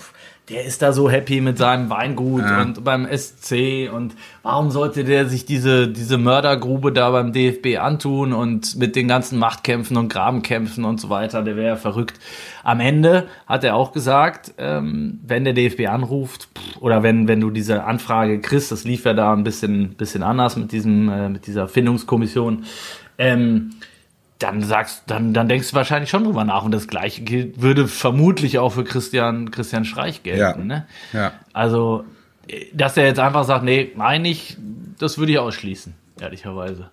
der ist da so happy mit seinem Weingut Ja. und beim SC und warum sollte der sich diese, diese Mördergrube da beim DFB antun und mit den ganzen Machtkämpfen und Grabenkämpfen und so weiter, der wäre ja verrückt. Am Ende hat er auch gesagt, ähm, wenn der DFB anruft oder wenn, wenn du diese Anfrage kriegst, das lief ja da ein bisschen, bisschen anders mit diesem, äh, mit dieser Findungskommission, ähm, dann sagst, dann, dann denkst du wahrscheinlich schon drüber nach. Und das Gleiche gilt, würde vermutlich auch für Christian, Christian Streich gelten. Ja. Ne? Ja. Also, dass er jetzt einfach sagt, nee, meine ich, das würde ich ausschließen, ehrlicherweise.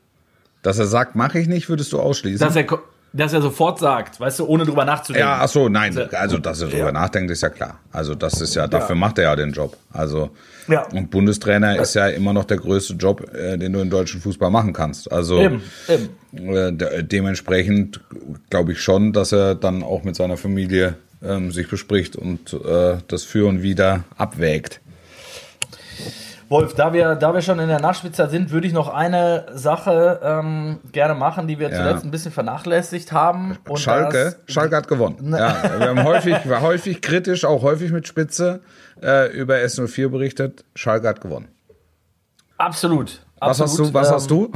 Dass er sagt, mache ich nicht, würdest du ausschließen. Dass er, dass er sofort sagt, weißt du, ohne drüber nachzudenken. Ja, ach so, nein. Also- dass er drüber nachdenkt, ist ja klar. Also, das ist ja, dafür macht er ja den Job. Also, Ja. und Bundestrainer ist ja immer noch der größte Job, äh, den du im deutschen Fußball machen kannst. Also, Eben, eben. Äh, de dementsprechend glaube ich schon, dass er dann auch mit seiner Familie ähm, sich bespricht und äh, das Für und Wider abwägt. Wolf, da wir, da wir schon in der Nachspielzeit sind, würde ich noch eine Sache ähm, gerne machen, die wir Ja. zuletzt ein bisschen vernachlässigt haben. Und Schalke, das- Schalke hat gewonnen. Ja, wir haben häufig, war häufig kritisch, auch häufig mit Spitze äh, über S04 berichtet. Schalke hat gewonnen. Absolut. Was hast absolut. du? Was Ähm, hast du?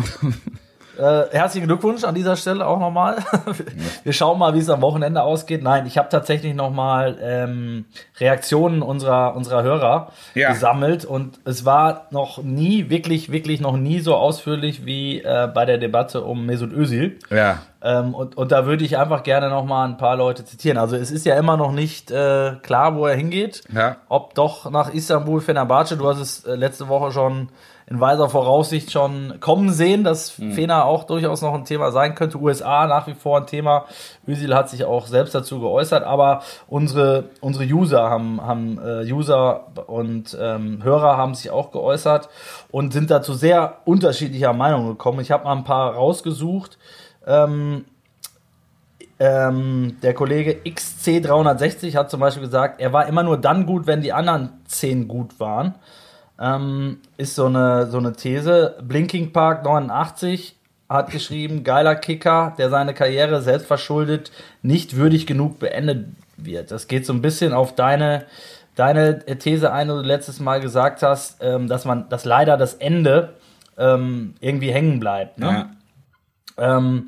Äh, herzlichen Glückwunsch an dieser Stelle auch nochmal. Wir schauen mal, wie es am Wochenende ausgeht. Nein, ich habe tatsächlich nochmal ähm, Reaktionen unserer, unserer Hörer Ja. gesammelt und es war noch nie, wirklich, wirklich noch nie so ausführlich wie äh, bei der Debatte um Mesut Özil. Ja, Ähm, und, und da würde ich einfach gerne nochmal ein paar Leute zitieren. Also es ist ja immer noch nicht äh, klar, wo er hingeht. Ja. Ob doch nach Istanbul, Fenerbahce, du hast es äh, letzte Woche schon in weiser Voraussicht schon kommen sehen, dass Fener auch durchaus noch ein Thema sein könnte. USA nach wie vor ein Thema. Özil hat sich auch selbst dazu geäußert, aber unsere, unsere User haben, haben äh, User und ähm, Hörer haben sich auch geäußert und sind dazu sehr unterschiedlicher Meinung gekommen. Ich habe mal ein paar rausgesucht. Ähm, ähm, der Kollege XC360 hat zum Beispiel gesagt, er war immer nur dann gut, wenn die anderen 10 gut waren. Ähm, ist so eine, so eine These. Blinking Park 89 hat geschrieben, geiler Kicker, der seine Karriere selbst verschuldet, nicht würdig genug beendet wird. Das geht so ein bisschen auf deine, deine These ein, die du letztes Mal gesagt hast, ähm, dass man, dass leider das Ende ähm, irgendwie hängen bleibt. Ne? ja. Ähm,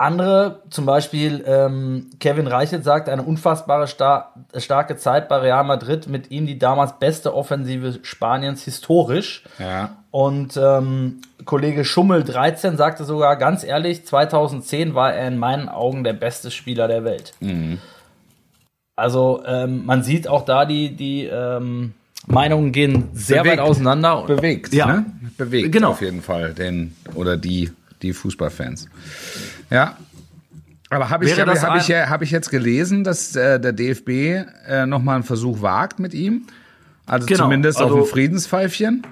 andere, zum Beispiel ähm, Kevin Reichelt sagt, eine unfassbare star starke Zeit bei Real Madrid, mit ihm die damals beste Offensive Spaniens historisch. ja. Und ähm, Kollege Schummel 13 sagte sogar ganz ehrlich, 2010 war er in meinen Augen der beste Spieler der Welt. Also ähm, man sieht auch da, die, die ähm, Meinungen gehen sehr Bewegt. weit auseinander. Bewegt, Ja. ne? Bewegt Genau. auf jeden Fall den oder die, die Fußballfans. Ja. Aber habe ich, hab, hab ich, hab ich jetzt gelesen, dass äh, der DFB äh, nochmal einen Versuch wagt mit ihm? Also Genau, zumindest also- auf ein Friedenspfeifchen?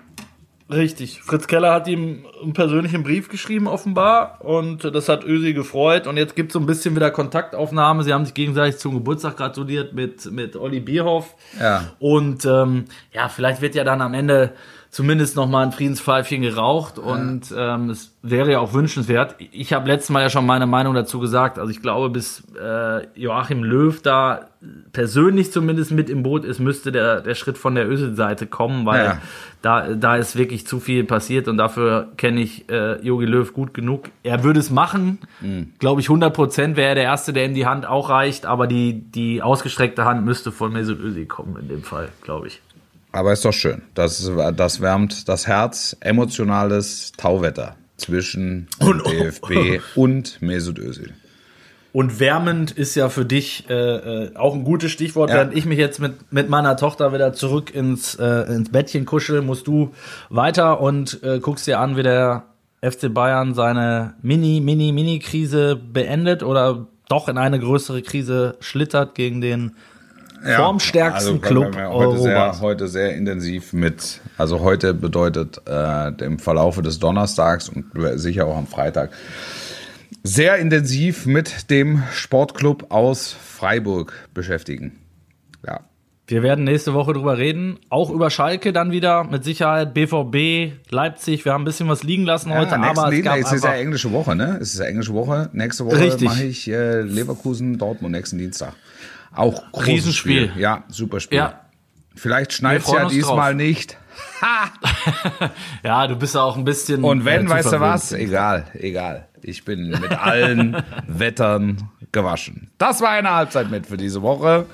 Richtig. Fritz Keller hat ihm einen persönlichen Brief geschrieben, offenbar. Und das hat Ösi gefreut. Und jetzt gibt es so ein bisschen wieder Kontaktaufnahme. Sie haben sich gegenseitig zum Geburtstag gratuliert mit, mit Olli Bierhoff. Ja. Und ähm, ja, vielleicht wird ja dann am Ende zumindest noch mal ein Friedenspfeifchen geraucht. Und ähm, es wäre ja auch wünschenswert. Ich habe letztes Mal ja schon meine Meinung dazu gesagt. Also ich glaube, bis äh, Joachim Löw da persönlich zumindest mit im Boot ist, müsste der, der Schritt von der Ösel-Seite kommen, weil Ja. da, da ist wirklich zu viel passiert und dafür kenne ich äh, Jogi Löw gut genug. Er würde es machen, glaube ich, 100 Prozent wäre er der Erste, der ihm die Hand auch reicht, aber die, die ausgestreckte Hand müsste von Mesut Özil kommen in dem Fall, glaube ich. Aber ist doch schön. Das, das wärmt das Herz. Emotionales Tauwetter zwischen Und- DFB [LAUGHS] und Mesut Özil. Und wärmend ist ja für dich äh, äh, auch ein gutes Stichwort. Ja. Während ich mich jetzt mit, mit meiner Tochter wieder zurück ins, äh, ins Bettchen kuschel, musst du weiter und äh, guckst dir an, wie der FC Bayern seine Mini, Mini, Mini-Krise beendet oder doch in eine größere Krise schlittert gegen den formstärksten also, Club wir- heute sehr, Europas. heute sehr intensiv mit, also heute bedeutet äh, im Verlaufe des Donnerstags und sicher auch am Freitag, sehr intensiv mit dem Sportclub aus Freiburg beschäftigen. Ja. Wir werden nächste Woche drüber reden. Auch über Schalke dann wieder. Mit Sicherheit BVB, Leipzig. Wir haben ein bisschen was liegen lassen heute, ja, nächsten aber es gab es ist ja englische Woche, ne? Es ist ja englische Woche. Nächste Woche mache ich äh, Leverkusen, Dortmund nächsten Dienstag. Auch großes Riesenspiel. Spiel. Ja, super Spiel. Ja. Vielleicht schneit ja diesmal drauf. nicht. [LAUGHS] Ja, du bist ja auch ein bisschen. Und wenn, äh, weißt du was? Egal, egal. Ich bin mit allen [LAUGHS] Wettern gewaschen. Das war eine Halbzeit mit für diese Woche.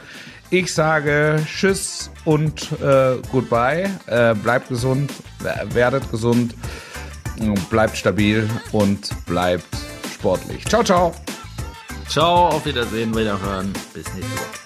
Ich sage Tschüss und äh, Goodbye. Äh, bleibt gesund, wer- werdet gesund, bleibt stabil und bleibt sportlich. Ciao, ciao. Ciao, auf Wiedersehen, wiederhören. Bis nächste Woche.